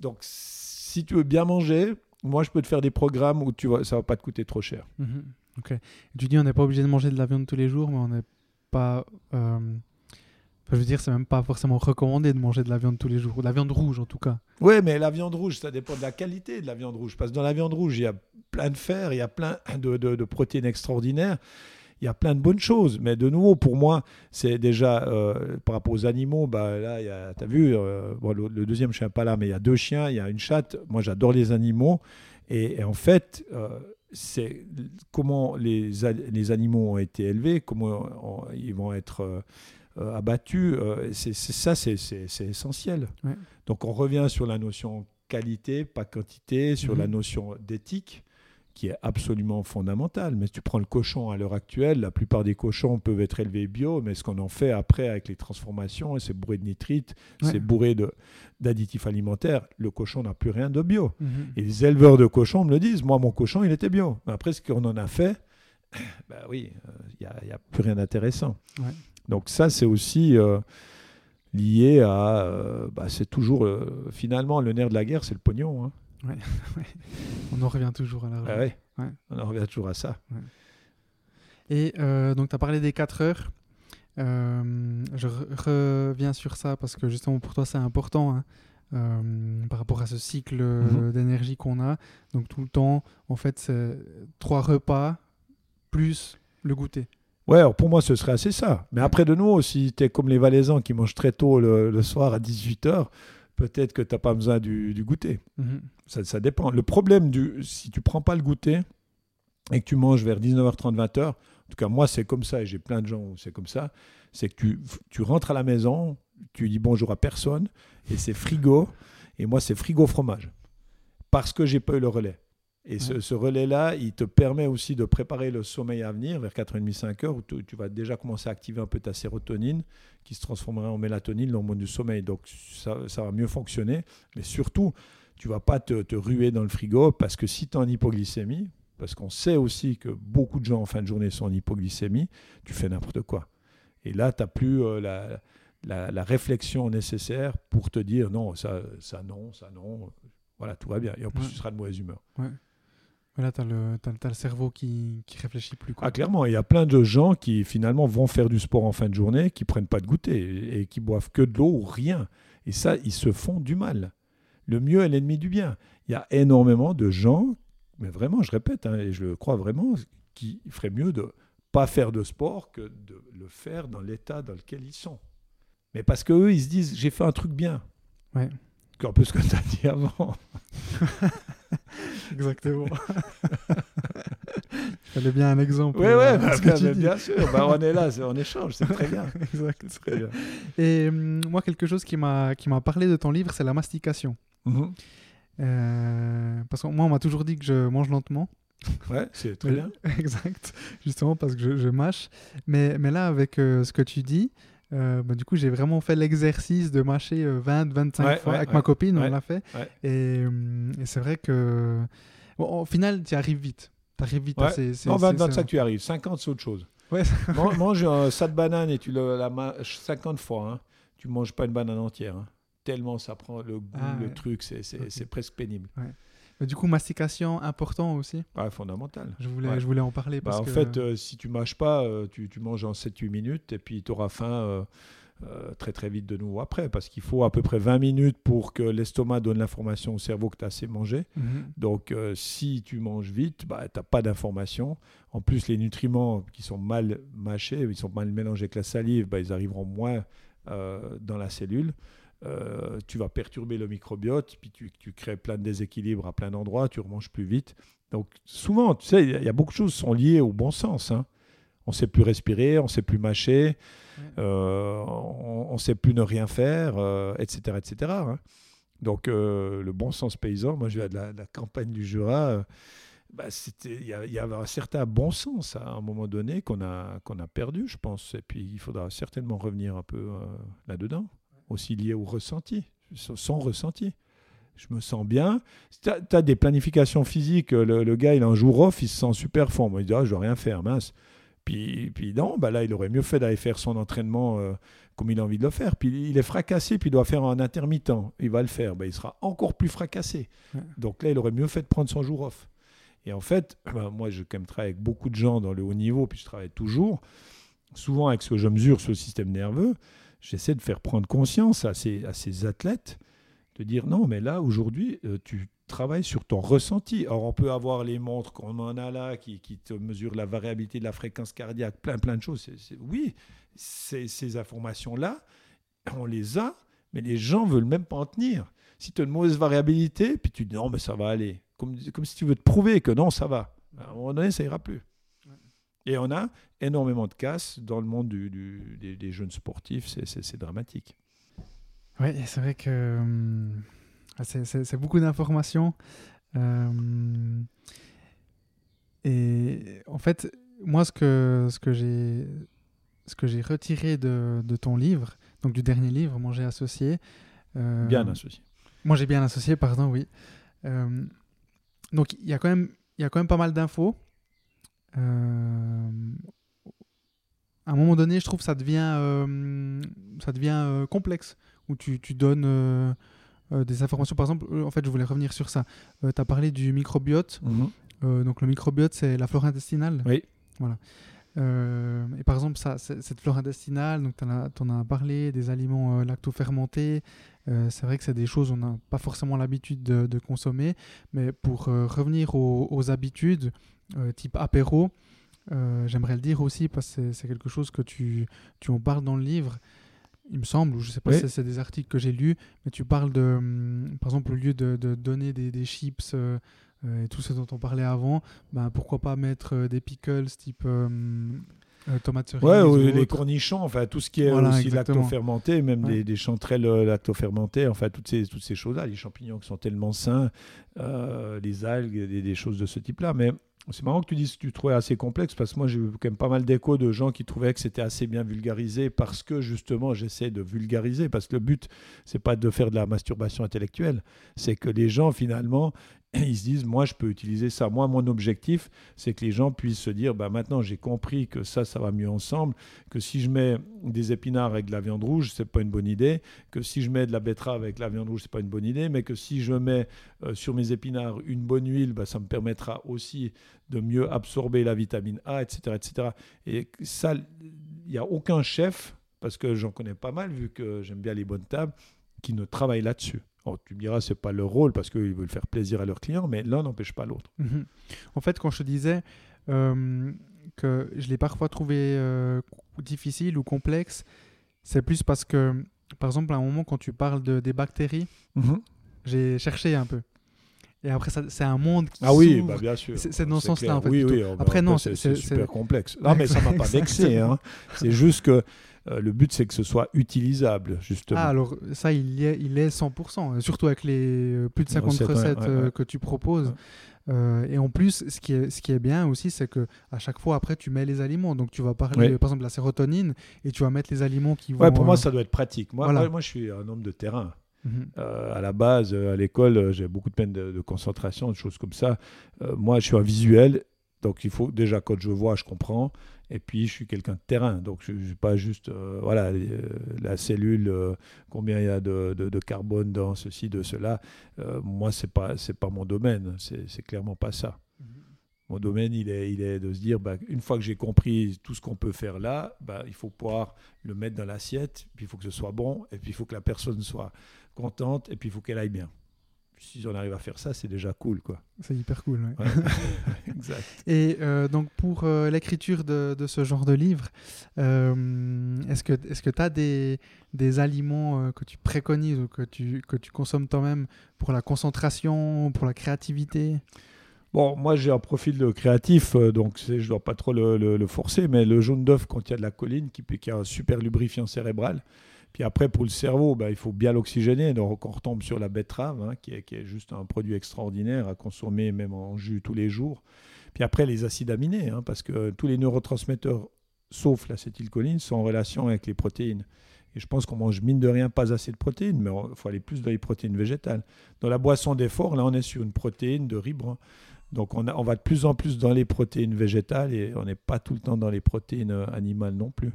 donc, si tu veux bien manger, moi, je peux te faire des programmes où tu vas, ça va pas te coûter trop cher. Mhm. Ok. Tu dis on n'est pas obligé de manger de la viande tous les jours, mais on n'est pas. euh, enfin, je veux dire, c'est même pas forcément recommandé de manger de la viande tous les jours, ou de la viande rouge en tout cas. Oui, mais la viande rouge, ça dépend de la qualité de la viande rouge. Parce que dans la viande rouge, il y a plein de fer, il y a plein de, de- de protéines extraordinaires, il y a plein de bonnes choses. Mais de nouveau, pour moi, c'est déjà euh, par rapport aux animaux. Bah, là, tu as vu, euh, bon, le, le deuxième chien pas là, mais il y a deux chiens, il y a une chatte. Moi, j'adore les animaux. Et, et en fait, euh, c'est comment les, les animaux ont été élevés, comment on- ils vont être abattus. c'est ça, c'est- essentiel. Ouais. Donc on revient sur la notion qualité, pas quantité, sur la notion d'éthique qui est absolument fondamentale. Mais si tu prends le cochon à l'heure actuelle, la plupart des cochons peuvent être élevés bio, mais ce qu'on en fait après avec les transformations, c'est bourré de nitrites, Ouais. c'est bourré d'additifs alimentaires, le cochon n'a plus rien de bio. Mhm. Et les éleveurs de cochons me le disent, moi mon cochon il était bio. Mais après ce qu'on en a fait, bah oui, il n'y a, plus rien d'intéressant. Ouais. Donc ça c'est aussi euh, lié à, euh, bah, c'est toujours, euh, finalement le nerf de la guerre c'est le pognon. hein. On en revient toujours à l'argent. Ah ouais. On en revient toujours à ça. Et euh, donc, tu as parlé des 4 heures. Euh, je re- reviens sur ça parce que justement pour toi c'est important hein, euh, par rapport à ce cycle Mhm. d'énergie qu'on a. Donc tout le temps, en fait, c'est trois repas plus le goûter. Ouais, alors pour moi, ce serait assez ça. Mais après, de nouveau, si tu es comme les Valaisans qui mangent très tôt le, le soir à 18h, peut-être que tu n'as pas besoin du, du goûter. Mhm. Ça, ça dépend. Le problème, du, si tu prends pas le goûter et que tu manges vers 19h30, 20h, en tout cas, moi, c'est comme ça et j'ai plein de gens où c'est comme ça, c'est que tu, tu rentres à la maison, tu dis bonjour à personne et c'est frigo. Et moi, c'est frigo fromage. Parce que j'ai pas eu le relais. Et ce, Ouais. ce relais-là, il te permet aussi de préparer le sommeil à venir vers 4h30, 5h, où tu, tu vas déjà commencer à activer un peu ta sérotonine, qui se transformera en mélatonine, l'hormone du sommeil. Donc ça, ça va mieux fonctionner. Mais surtout, tu vas pas te, te ruer dans le frigo, parce que si tu es en hypoglycémie, parce qu'on sait aussi que beaucoup de gens en fin de journée sont en hypoglycémie, tu fais n'importe quoi. Et là, tu n'as plus euh, la, la- la réflexion nécessaire pour te dire non, ça, ça non, ça non. Voilà, tout va bien. Et en plus, Ouais. tu seras de mauvaise humeur. Mais là, tu as, le cerveau qui, qui réfléchit plus. Quoi. Ah, clairement, il y a plein de gens qui finalement vont faire du sport en fin de journée, qui prennent pas de goûter et, qui boivent que de l'eau ou rien. Et ça, ils se font du mal. Le mieux est l'ennemi du bien. Il y a énormément de gens, mais vraiment, je répète, hein, et je le crois vraiment, qui ferait mieux de pas faire de sport que de le faire dans l'état dans lequel ils sont. Mais parce qu'eux, ils se disent, j'ai fait un truc bien. Ouais. Un peu ce que tu as dit avant. Exactement. Il fallait bien un exemple. Oui, euh, ouais, à bah, bien, sûr. Bah, on est là, on échange, c'est très bien. exact. C'est très bien. Et hum, moi, quelque chose qui m'a parlé de ton livre, c'est la mastication. Mhm. Euh, parce que moi, on m'a toujours dit que je mange lentement. Ouais, c'est très bien. exact. Justement parce que je, je mâche. Mais, mais là, avec euh, ce que tu dis, euh, bah, du coup, j'ai vraiment fait l'exercice de mâcher 20-25 Ouais, fois. ouais, avec ouais. ma copine, on l'a fait. Et, hum, et c'est vrai que. Bon, au final, tu arrives vite. Tu arrives vite. Hein, c'est- c'est- Non, c'est- 20, c'est- 25, tu arrives. 50, c'est autre chose. Ouais, Man- mange un sac de banane et tu le la mâches 50 fois. Hein. Tu manges pas une banane entière. hein. Tellement ça prend le goût, Ah, le truc, c'est c'est- Ok. c'est presque pénible. Mais du coup, mastication, important aussi. Ouais, fondamental. Je voulais, Ouais. je voulais en parler. Bah, Parce en que... fait, euh, si tu mâches pas, euh, tu, tu manges en 7-8 minutes et puis tu auras faim euh, très très vite de nouveau après. Parce qu'il faut à peu près 20 minutes pour que l'estomac donne l'information au cerveau que tu as assez mangé. Mhm. Donc, si tu manges vite, bah, tu n'as pas d'information. En plus, les nutriments qui sont mal mâchés, ils sont mal mélangés avec la salive, bah, ils arriveront moins dans la cellule. Euh, tu vas perturber le microbiote, puis tu, tu crées plein de déséquilibres à plein d'endroits, tu remanges plus vite. Donc, souvent, tu sais, il y a- y beaucoup de choses qui sont liées au bon sens. hein. On sait plus respirer, on sait plus mâcher, euh, on, ne sait plus ne rien faire, etc., etc. Hein. Donc le bon sens paysan, moi je viens de la, campagne du Jura. Bah, il y, avait un certain bon sens à un moment donné qu'on a, qu'on a perdu, je pense. Et puis il faudra certainement revenir un peu là-dedans, aussi lié au ressenti, son ressenti je me sens bien. Tu as, des planifications physiques, le, gars, il a un jour off, il se sent super fort. Moi, il dit, ah, je dois rien faire, mince. Puis, puis non, bah là, il aurait mieux fait d'aller faire son entraînement euh, comme il a envie de le faire. Puis il est fracassé, puis il doit faire un intermittent. Il va le faire, bah, il sera encore plus fracassé. Donc là, il aurait mieux fait de prendre son jour off. Et en fait, bah, moi, je quand même travaille avec beaucoup de gens dans le haut niveau, puis je travaille toujours. Souvent, avec ce que je mesure sur le système nerveux, j'essaie de faire prendre conscience à ces, à ces athlètes de dire non, mais là, aujourd'hui, euh, tu travailles sur ton ressenti. Or, on peut avoir les montres qu'on en a là, qui, qui, te mesurent la variabilité de la fréquence cardiaque, plein, plein de choses. oui, ces informations-là, on les a, mais les gens veulent même pas en tenir. Si tu as une mauvaise variabilité, puis tu dis non, mais ça va aller. Comme, comme si tu veux te prouver que non, ça va. À un moment donné, ça ira plus. Et on a énormément de casse dans le monde du, des, des, jeunes sportifs, c'est dramatique. Oui, c'est vrai que hum, c'est beaucoup d'informations. Euh, et en fait, moi, ce que, ce que j'ai ce que j'ai retiré de, de, ton livre, donc du dernier livre, Manger associé. Euh, bien associé. Moi, j'ai bien associé, pardon, oui. Euh, donc, il y a quand même, il y a quand même pas mal d'infos. À un moment donné, je trouve que ça devient, ça devient complexe où tu, tu donnes euh, euh, des informations. Par exemple, euh, en fait, je voulais revenir sur ça. tu as parlé du microbiote. Mhm. donc, le microbiote, c'est la flore intestinale. Oui. Voilà. et par exemple, ça, cette flore intestinale, donc tu en, as parlé, des aliments lactofermentés, c'est vrai que c'est des choses qu'on n'a pas forcément l'habitude de, consommer, mais pour revenir aux, habitudes, type apéro, j'aimerais le dire aussi parce que c'est quelque chose que tu, tu en parles dans le livre, il me semble, ou je ne sais pas si c'est des articles que j'ai lus, mais tu parles de, hum, par exemple, au lieu de, de donner des, des chips euh, euh, et tout ce dont on parlait avant, ben, pourquoi pas mettre euh, des pickles type hum, tomates cerises Ouais, ou, les cornichons, enfin tout ce qui est aussi lacto-fermenté, même des, des, chanterelles lacto-fermentées, enfin toutes ces, toutes ces choses-là, les champignons qui sont tellement sains, les algues, des, des, choses de ce type-là. Mais c'est marrant que tu dises que tu trouvais assez complexe parce que moi j'ai eu quand même pas mal d'échos de gens qui trouvaient que c'était assez bien vulgarisé parce que justement j'essaie de vulgariser. Parce que le but c'est pas de faire de la masturbation intellectuelle, c'est que les gens finalement ils se disent, moi, je peux utiliser ça. Moi, mon objectif, c'est que les gens puissent se dire, bah, maintenant, j'ai compris que ça, ça va mieux ensemble, que si je mets des épinards avec de la viande rouge, c'est pas une bonne idée, que si je mets de la betterave avec la viande rouge, c'est pas une bonne idée, mais que si je mets euh, sur mes épinards une bonne huile, bah, ça me permettra aussi de mieux absorber la vitamine A, etc. etc. Et ça, il n'y a aucun chef, parce que j'en connais pas mal, vu que j'aime bien les bonnes tables, qui ne travaille là-dessus tu me diras, c'est pas leur rôle parce qu'ils veulent faire plaisir à leurs clients, mais l'un n'empêche pas l'autre. Mhm. En fait, quand je te disais euh, que je l'ai parfois trouvé euh, difficile ou complexe, c'est plus parce que, par exemple, à un moment, quand tu parles de, des bactéries, mhm. j'ai cherché un peu. Et après, c'est un monde qui Ah oui, bah bien sûr. C'est dans ce sens-là, en fait. Oui, oui, après, non, c'est super complexe. Non, mais ça m'a pas vexé. Hein. C'est juste que euh, le but, c'est que ce soit utilisable, justement. Ah, alors ça, il, est, il est 100%, euh, surtout avec les euh, plus de 50 recettes que tu proposes. et en plus, ce qui est, ce qui est bien aussi, c'est que à chaque fois, après, tu mets les aliments. Donc, tu vas parler, par exemple, de la sérotonine et tu vas mettre les aliments qui vont. Ouais, pour moi, ça doit être pratique. Moi, moi, je suis un homme de terrain. Mhm. à la base, à l'école, j'ai beaucoup de peine de, concentration, de choses comme ça. moi, je suis un visuel, donc il faut déjà quand je vois, je comprends. Et puis, je suis quelqu'un de terrain. Donc, je ne suis pas juste, euh, voilà, euh, la cellule, euh, combien il y a de, de, carbone dans ceci, de cela. moi, ce n'est pas, pas mon domaine. C'est clairement pas ça. Mhm. Mon domaine, il est, il est de se dire, bah, une fois que j'ai compris tout ce qu'on peut faire là, bah, il faut pouvoir le mettre dans l'assiette, puis il faut que ce soit bon, et puis il faut que la personne soit contente, et puis il faut qu'elle aille bien si on arrive à faire ça, c'est déjà cool. quoi. C'est hyper cool. Ouais. exact. Et euh, donc, pour euh, l'écriture de, de, ce genre de livre, euh, est-ce que tu est as des, des aliments que tu préconises ou que tu, que tu consommes toi-même pour la concentration, pour la créativité? Bon, moi j'ai un profil de créatif, donc je ne dois pas trop le, le- le forcer, mais le jaune d'œuf contient de la choline qui, qui a un super lubrifiant cérébral. Puis après, pour le cerveau, bah, il faut bien l'oxygéner. Donc on retombe sur la betterave, hein, qui, est, juste un produit extraordinaire à consommer même en jus tous les jours. Puis après, les acides aminés, hein, parce que tous les neurotransmetteurs, sauf l'acétylcholine, sont en relation avec les protéines. Et je pense qu'on mange mine de rien pas assez de protéines, mais il faut aller plus dans les protéines végétales. Dans la boisson d'effort, là, on est sur une protéine de riz brun. Donc on va de plus en plus dans les protéines végétales et on n'est pas tout le temps dans les protéines euh, animales non plus.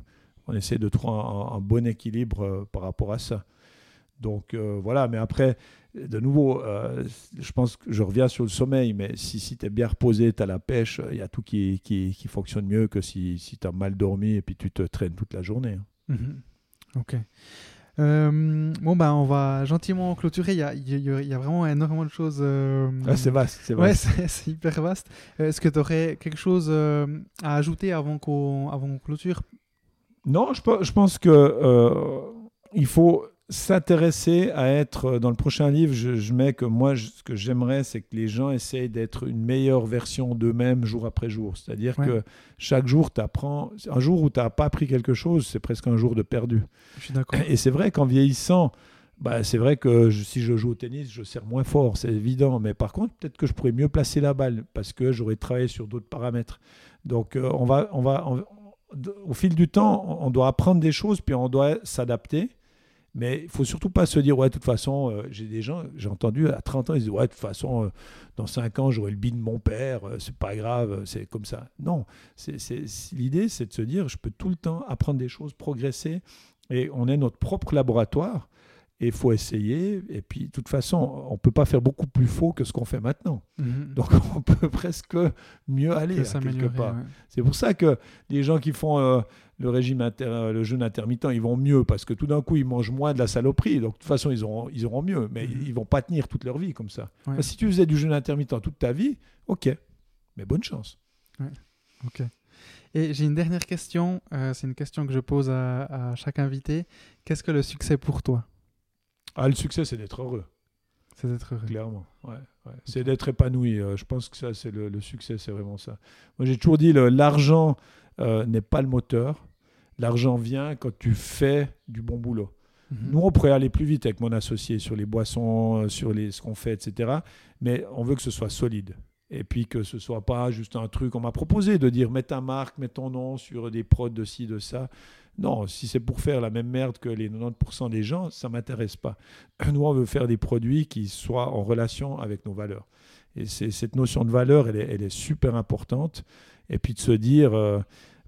On essaie de trouver un, un bon équilibre euh, par rapport à ça. Donc euh, voilà, mais après, de nouveau, euh, je pense que je reviens sur le sommeil, mais si, si tu es bien reposé, tu as la pêche, il y a tout qui, qui, qui fonctionne mieux que si, si tu as mal dormi et puis tu te traînes toute la journée. hein. Mhm. Ok. Euh, bon, bah, on va gentiment clôturer. Il y a, il y a- il y a vraiment énormément de choses. euh, Ah, c'est vaste, c'est Ouais, vaste. c'est c'est hyper vaste. Est-ce que tu aurais quelque chose euh, à ajouter avant qu'on avant qu'on clôture? Non, je, pe- je pense que euh, il faut s'intéresser à être dans le prochain livre. Je, je mets que moi, je- ce que j'aimerais, c'est que les gens essayent d'être une meilleure version d'eux-mêmes jour après jour. C'est-à-dire Ouais. que chaque jour, tu apprends. Un jour où tu n'as pas appris quelque chose, c'est presque un jour de perdu. Je suis d'accord. Et c'est vrai qu'en vieillissant, bah, c'est vrai que je- si je joue au tennis, je serre moins fort, c'est évident. Mais par contre, peut-être que je pourrais mieux placer la balle parce que j'aurais travaillé sur d'autres paramètres. Donc, euh, on va, on va, on- au fil du temps, on doit apprendre des choses, puis on doit s'adapter. Mais il faut surtout pas se dire, ouais, de toute façon, euh, j'ai des gens, j'ai entendu à 30 ans, ils disent, ouais, de toute façon, euh, dans 5 ans, j'aurai le bin de mon père, euh, c'est pas grave, euh, c'est comme ça. Non, l'idée, c'est de se dire, je peux tout le temps apprendre des choses, progresser, et on est notre propre laboratoire, et il faut essayer, et puis de toute façon, on peut pas faire beaucoup plus faux que ce qu'on fait maintenant. Mhm. Donc on peut presque mieux aller à quelque part. ouais. C'est pour ça que les gens qui font euh, le régime inter- euh, le jeûne intermittent, ils vont mieux parce que tout d'un coup ils mangent moins de la saloperie. Donc de toute façon ils auront, ils auront mieux, mais Mhm. ils vont pas tenir toute leur vie comme ça. Ouais. Enfin, si tu faisais du jeûne intermittent toute ta vie, ok, mais bonne chance. Ok. Et j'ai une dernière question. euh, c'est une question que je pose à, à chaque invité. Qu'est-ce que le succès pour toi? Ah, le succès c'est d'être heureux, C'est d'être heureux. clairement. Ouais, ouais. C'est d'être épanoui. Euh, je pense que ça c'est le, le succès, c'est vraiment ça. Moi j'ai toujours dit le- l'argent euh, n'est pas le moteur. L'argent vient quand tu fais du bon boulot. Mhm. Nous, on pourrait aller plus vite avec mon associé sur les boissons, euh, sur les, ce qu'on fait, etc. Mais on veut que ce soit solide. Et puis que ce soit pas juste un truc. On m'a proposé de dire mets ta marque, mets ton nom sur des prods de ci, de ça. Non, si c'est pour faire la même merde que les 90% des gens, ça m'intéresse pas. Nous, on veut faire des produits qui soient en relation avec nos valeurs. Et cette notion de valeur, elle est, elle est super importante. Et puis de se dire, euh,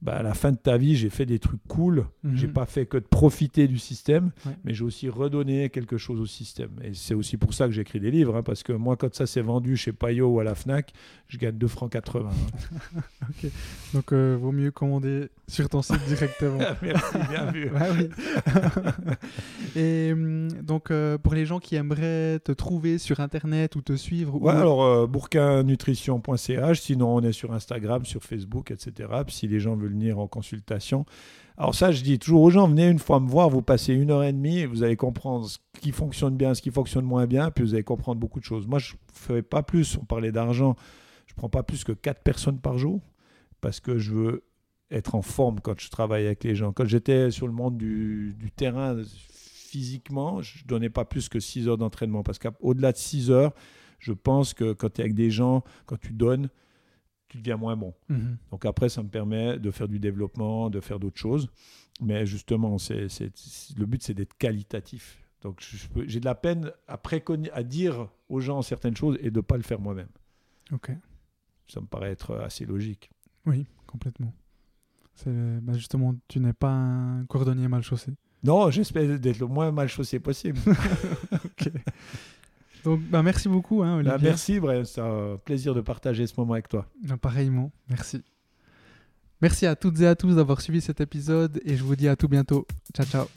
bah, à la fin de ta vie, j'ai fait des trucs cool. Mhm. J'ai pas fait que de profiter du système, Ouais. mais j'ai aussi redonné quelque chose au système. Et c'est aussi pour ça que j'écris des livres, hein, parce que moi, quand ça s'est vendu chez Payot ou à la Fnac, je gagne 2 francs 80. hein. Donc, euh, vaut mieux commander sur ton site directement. Merci, bien vu. Et hum, donc, euh, pour les gens qui aimeraient te trouver sur Internet ou te suivre, Ouais, ou- alors euh, bourquinnutrition.ch, sinon on est sur Instagram, sur Facebook, etc. Puis si les gens veulent venir en consultation. Alors ça, je dis toujours aux gens, venez une fois me voir, vous passez une heure et demie, vous allez comprendre ce qui fonctionne bien, ce qui fonctionne moins bien, puis vous allez comprendre beaucoup de choses. Moi, je ne fais pas plus, on parlait d'argent, je ne prends pas plus que 4 personnes par jour, parce que je veux être en forme quand je travaille avec les gens. Quand j'étais sur le monde du, du terrain, physiquement, je ne donnais pas plus que 6 heures d'entraînement, parce qu'au-delà de 6 heures, je pense que quand tu es avec des gens, quand tu donnes, tu deviens moins bon. Mhm. Donc après, ça me permet de faire du développement, de faire d'autres choses. Mais justement, c'est, le but, c'est d'être qualitatif. Donc j'ai de la peine à, à dire aux gens certaines choses et de ne pas le faire moi-même. Ok, Ça me paraît être assez logique. oui, complètement. Bah, justement, tu n'es pas un cordonnier mal chaussé. Non, j'espère d'être le moins mal chaussé possible. Donc, bah, merci beaucoup. Hein, Olivier. Bah, merci, c'est un plaisir de partager ce moment avec toi. Pareillement, merci. Merci à toutes et à tous d'avoir suivi cet épisode et je vous dis à tout bientôt. Ciao, ciao.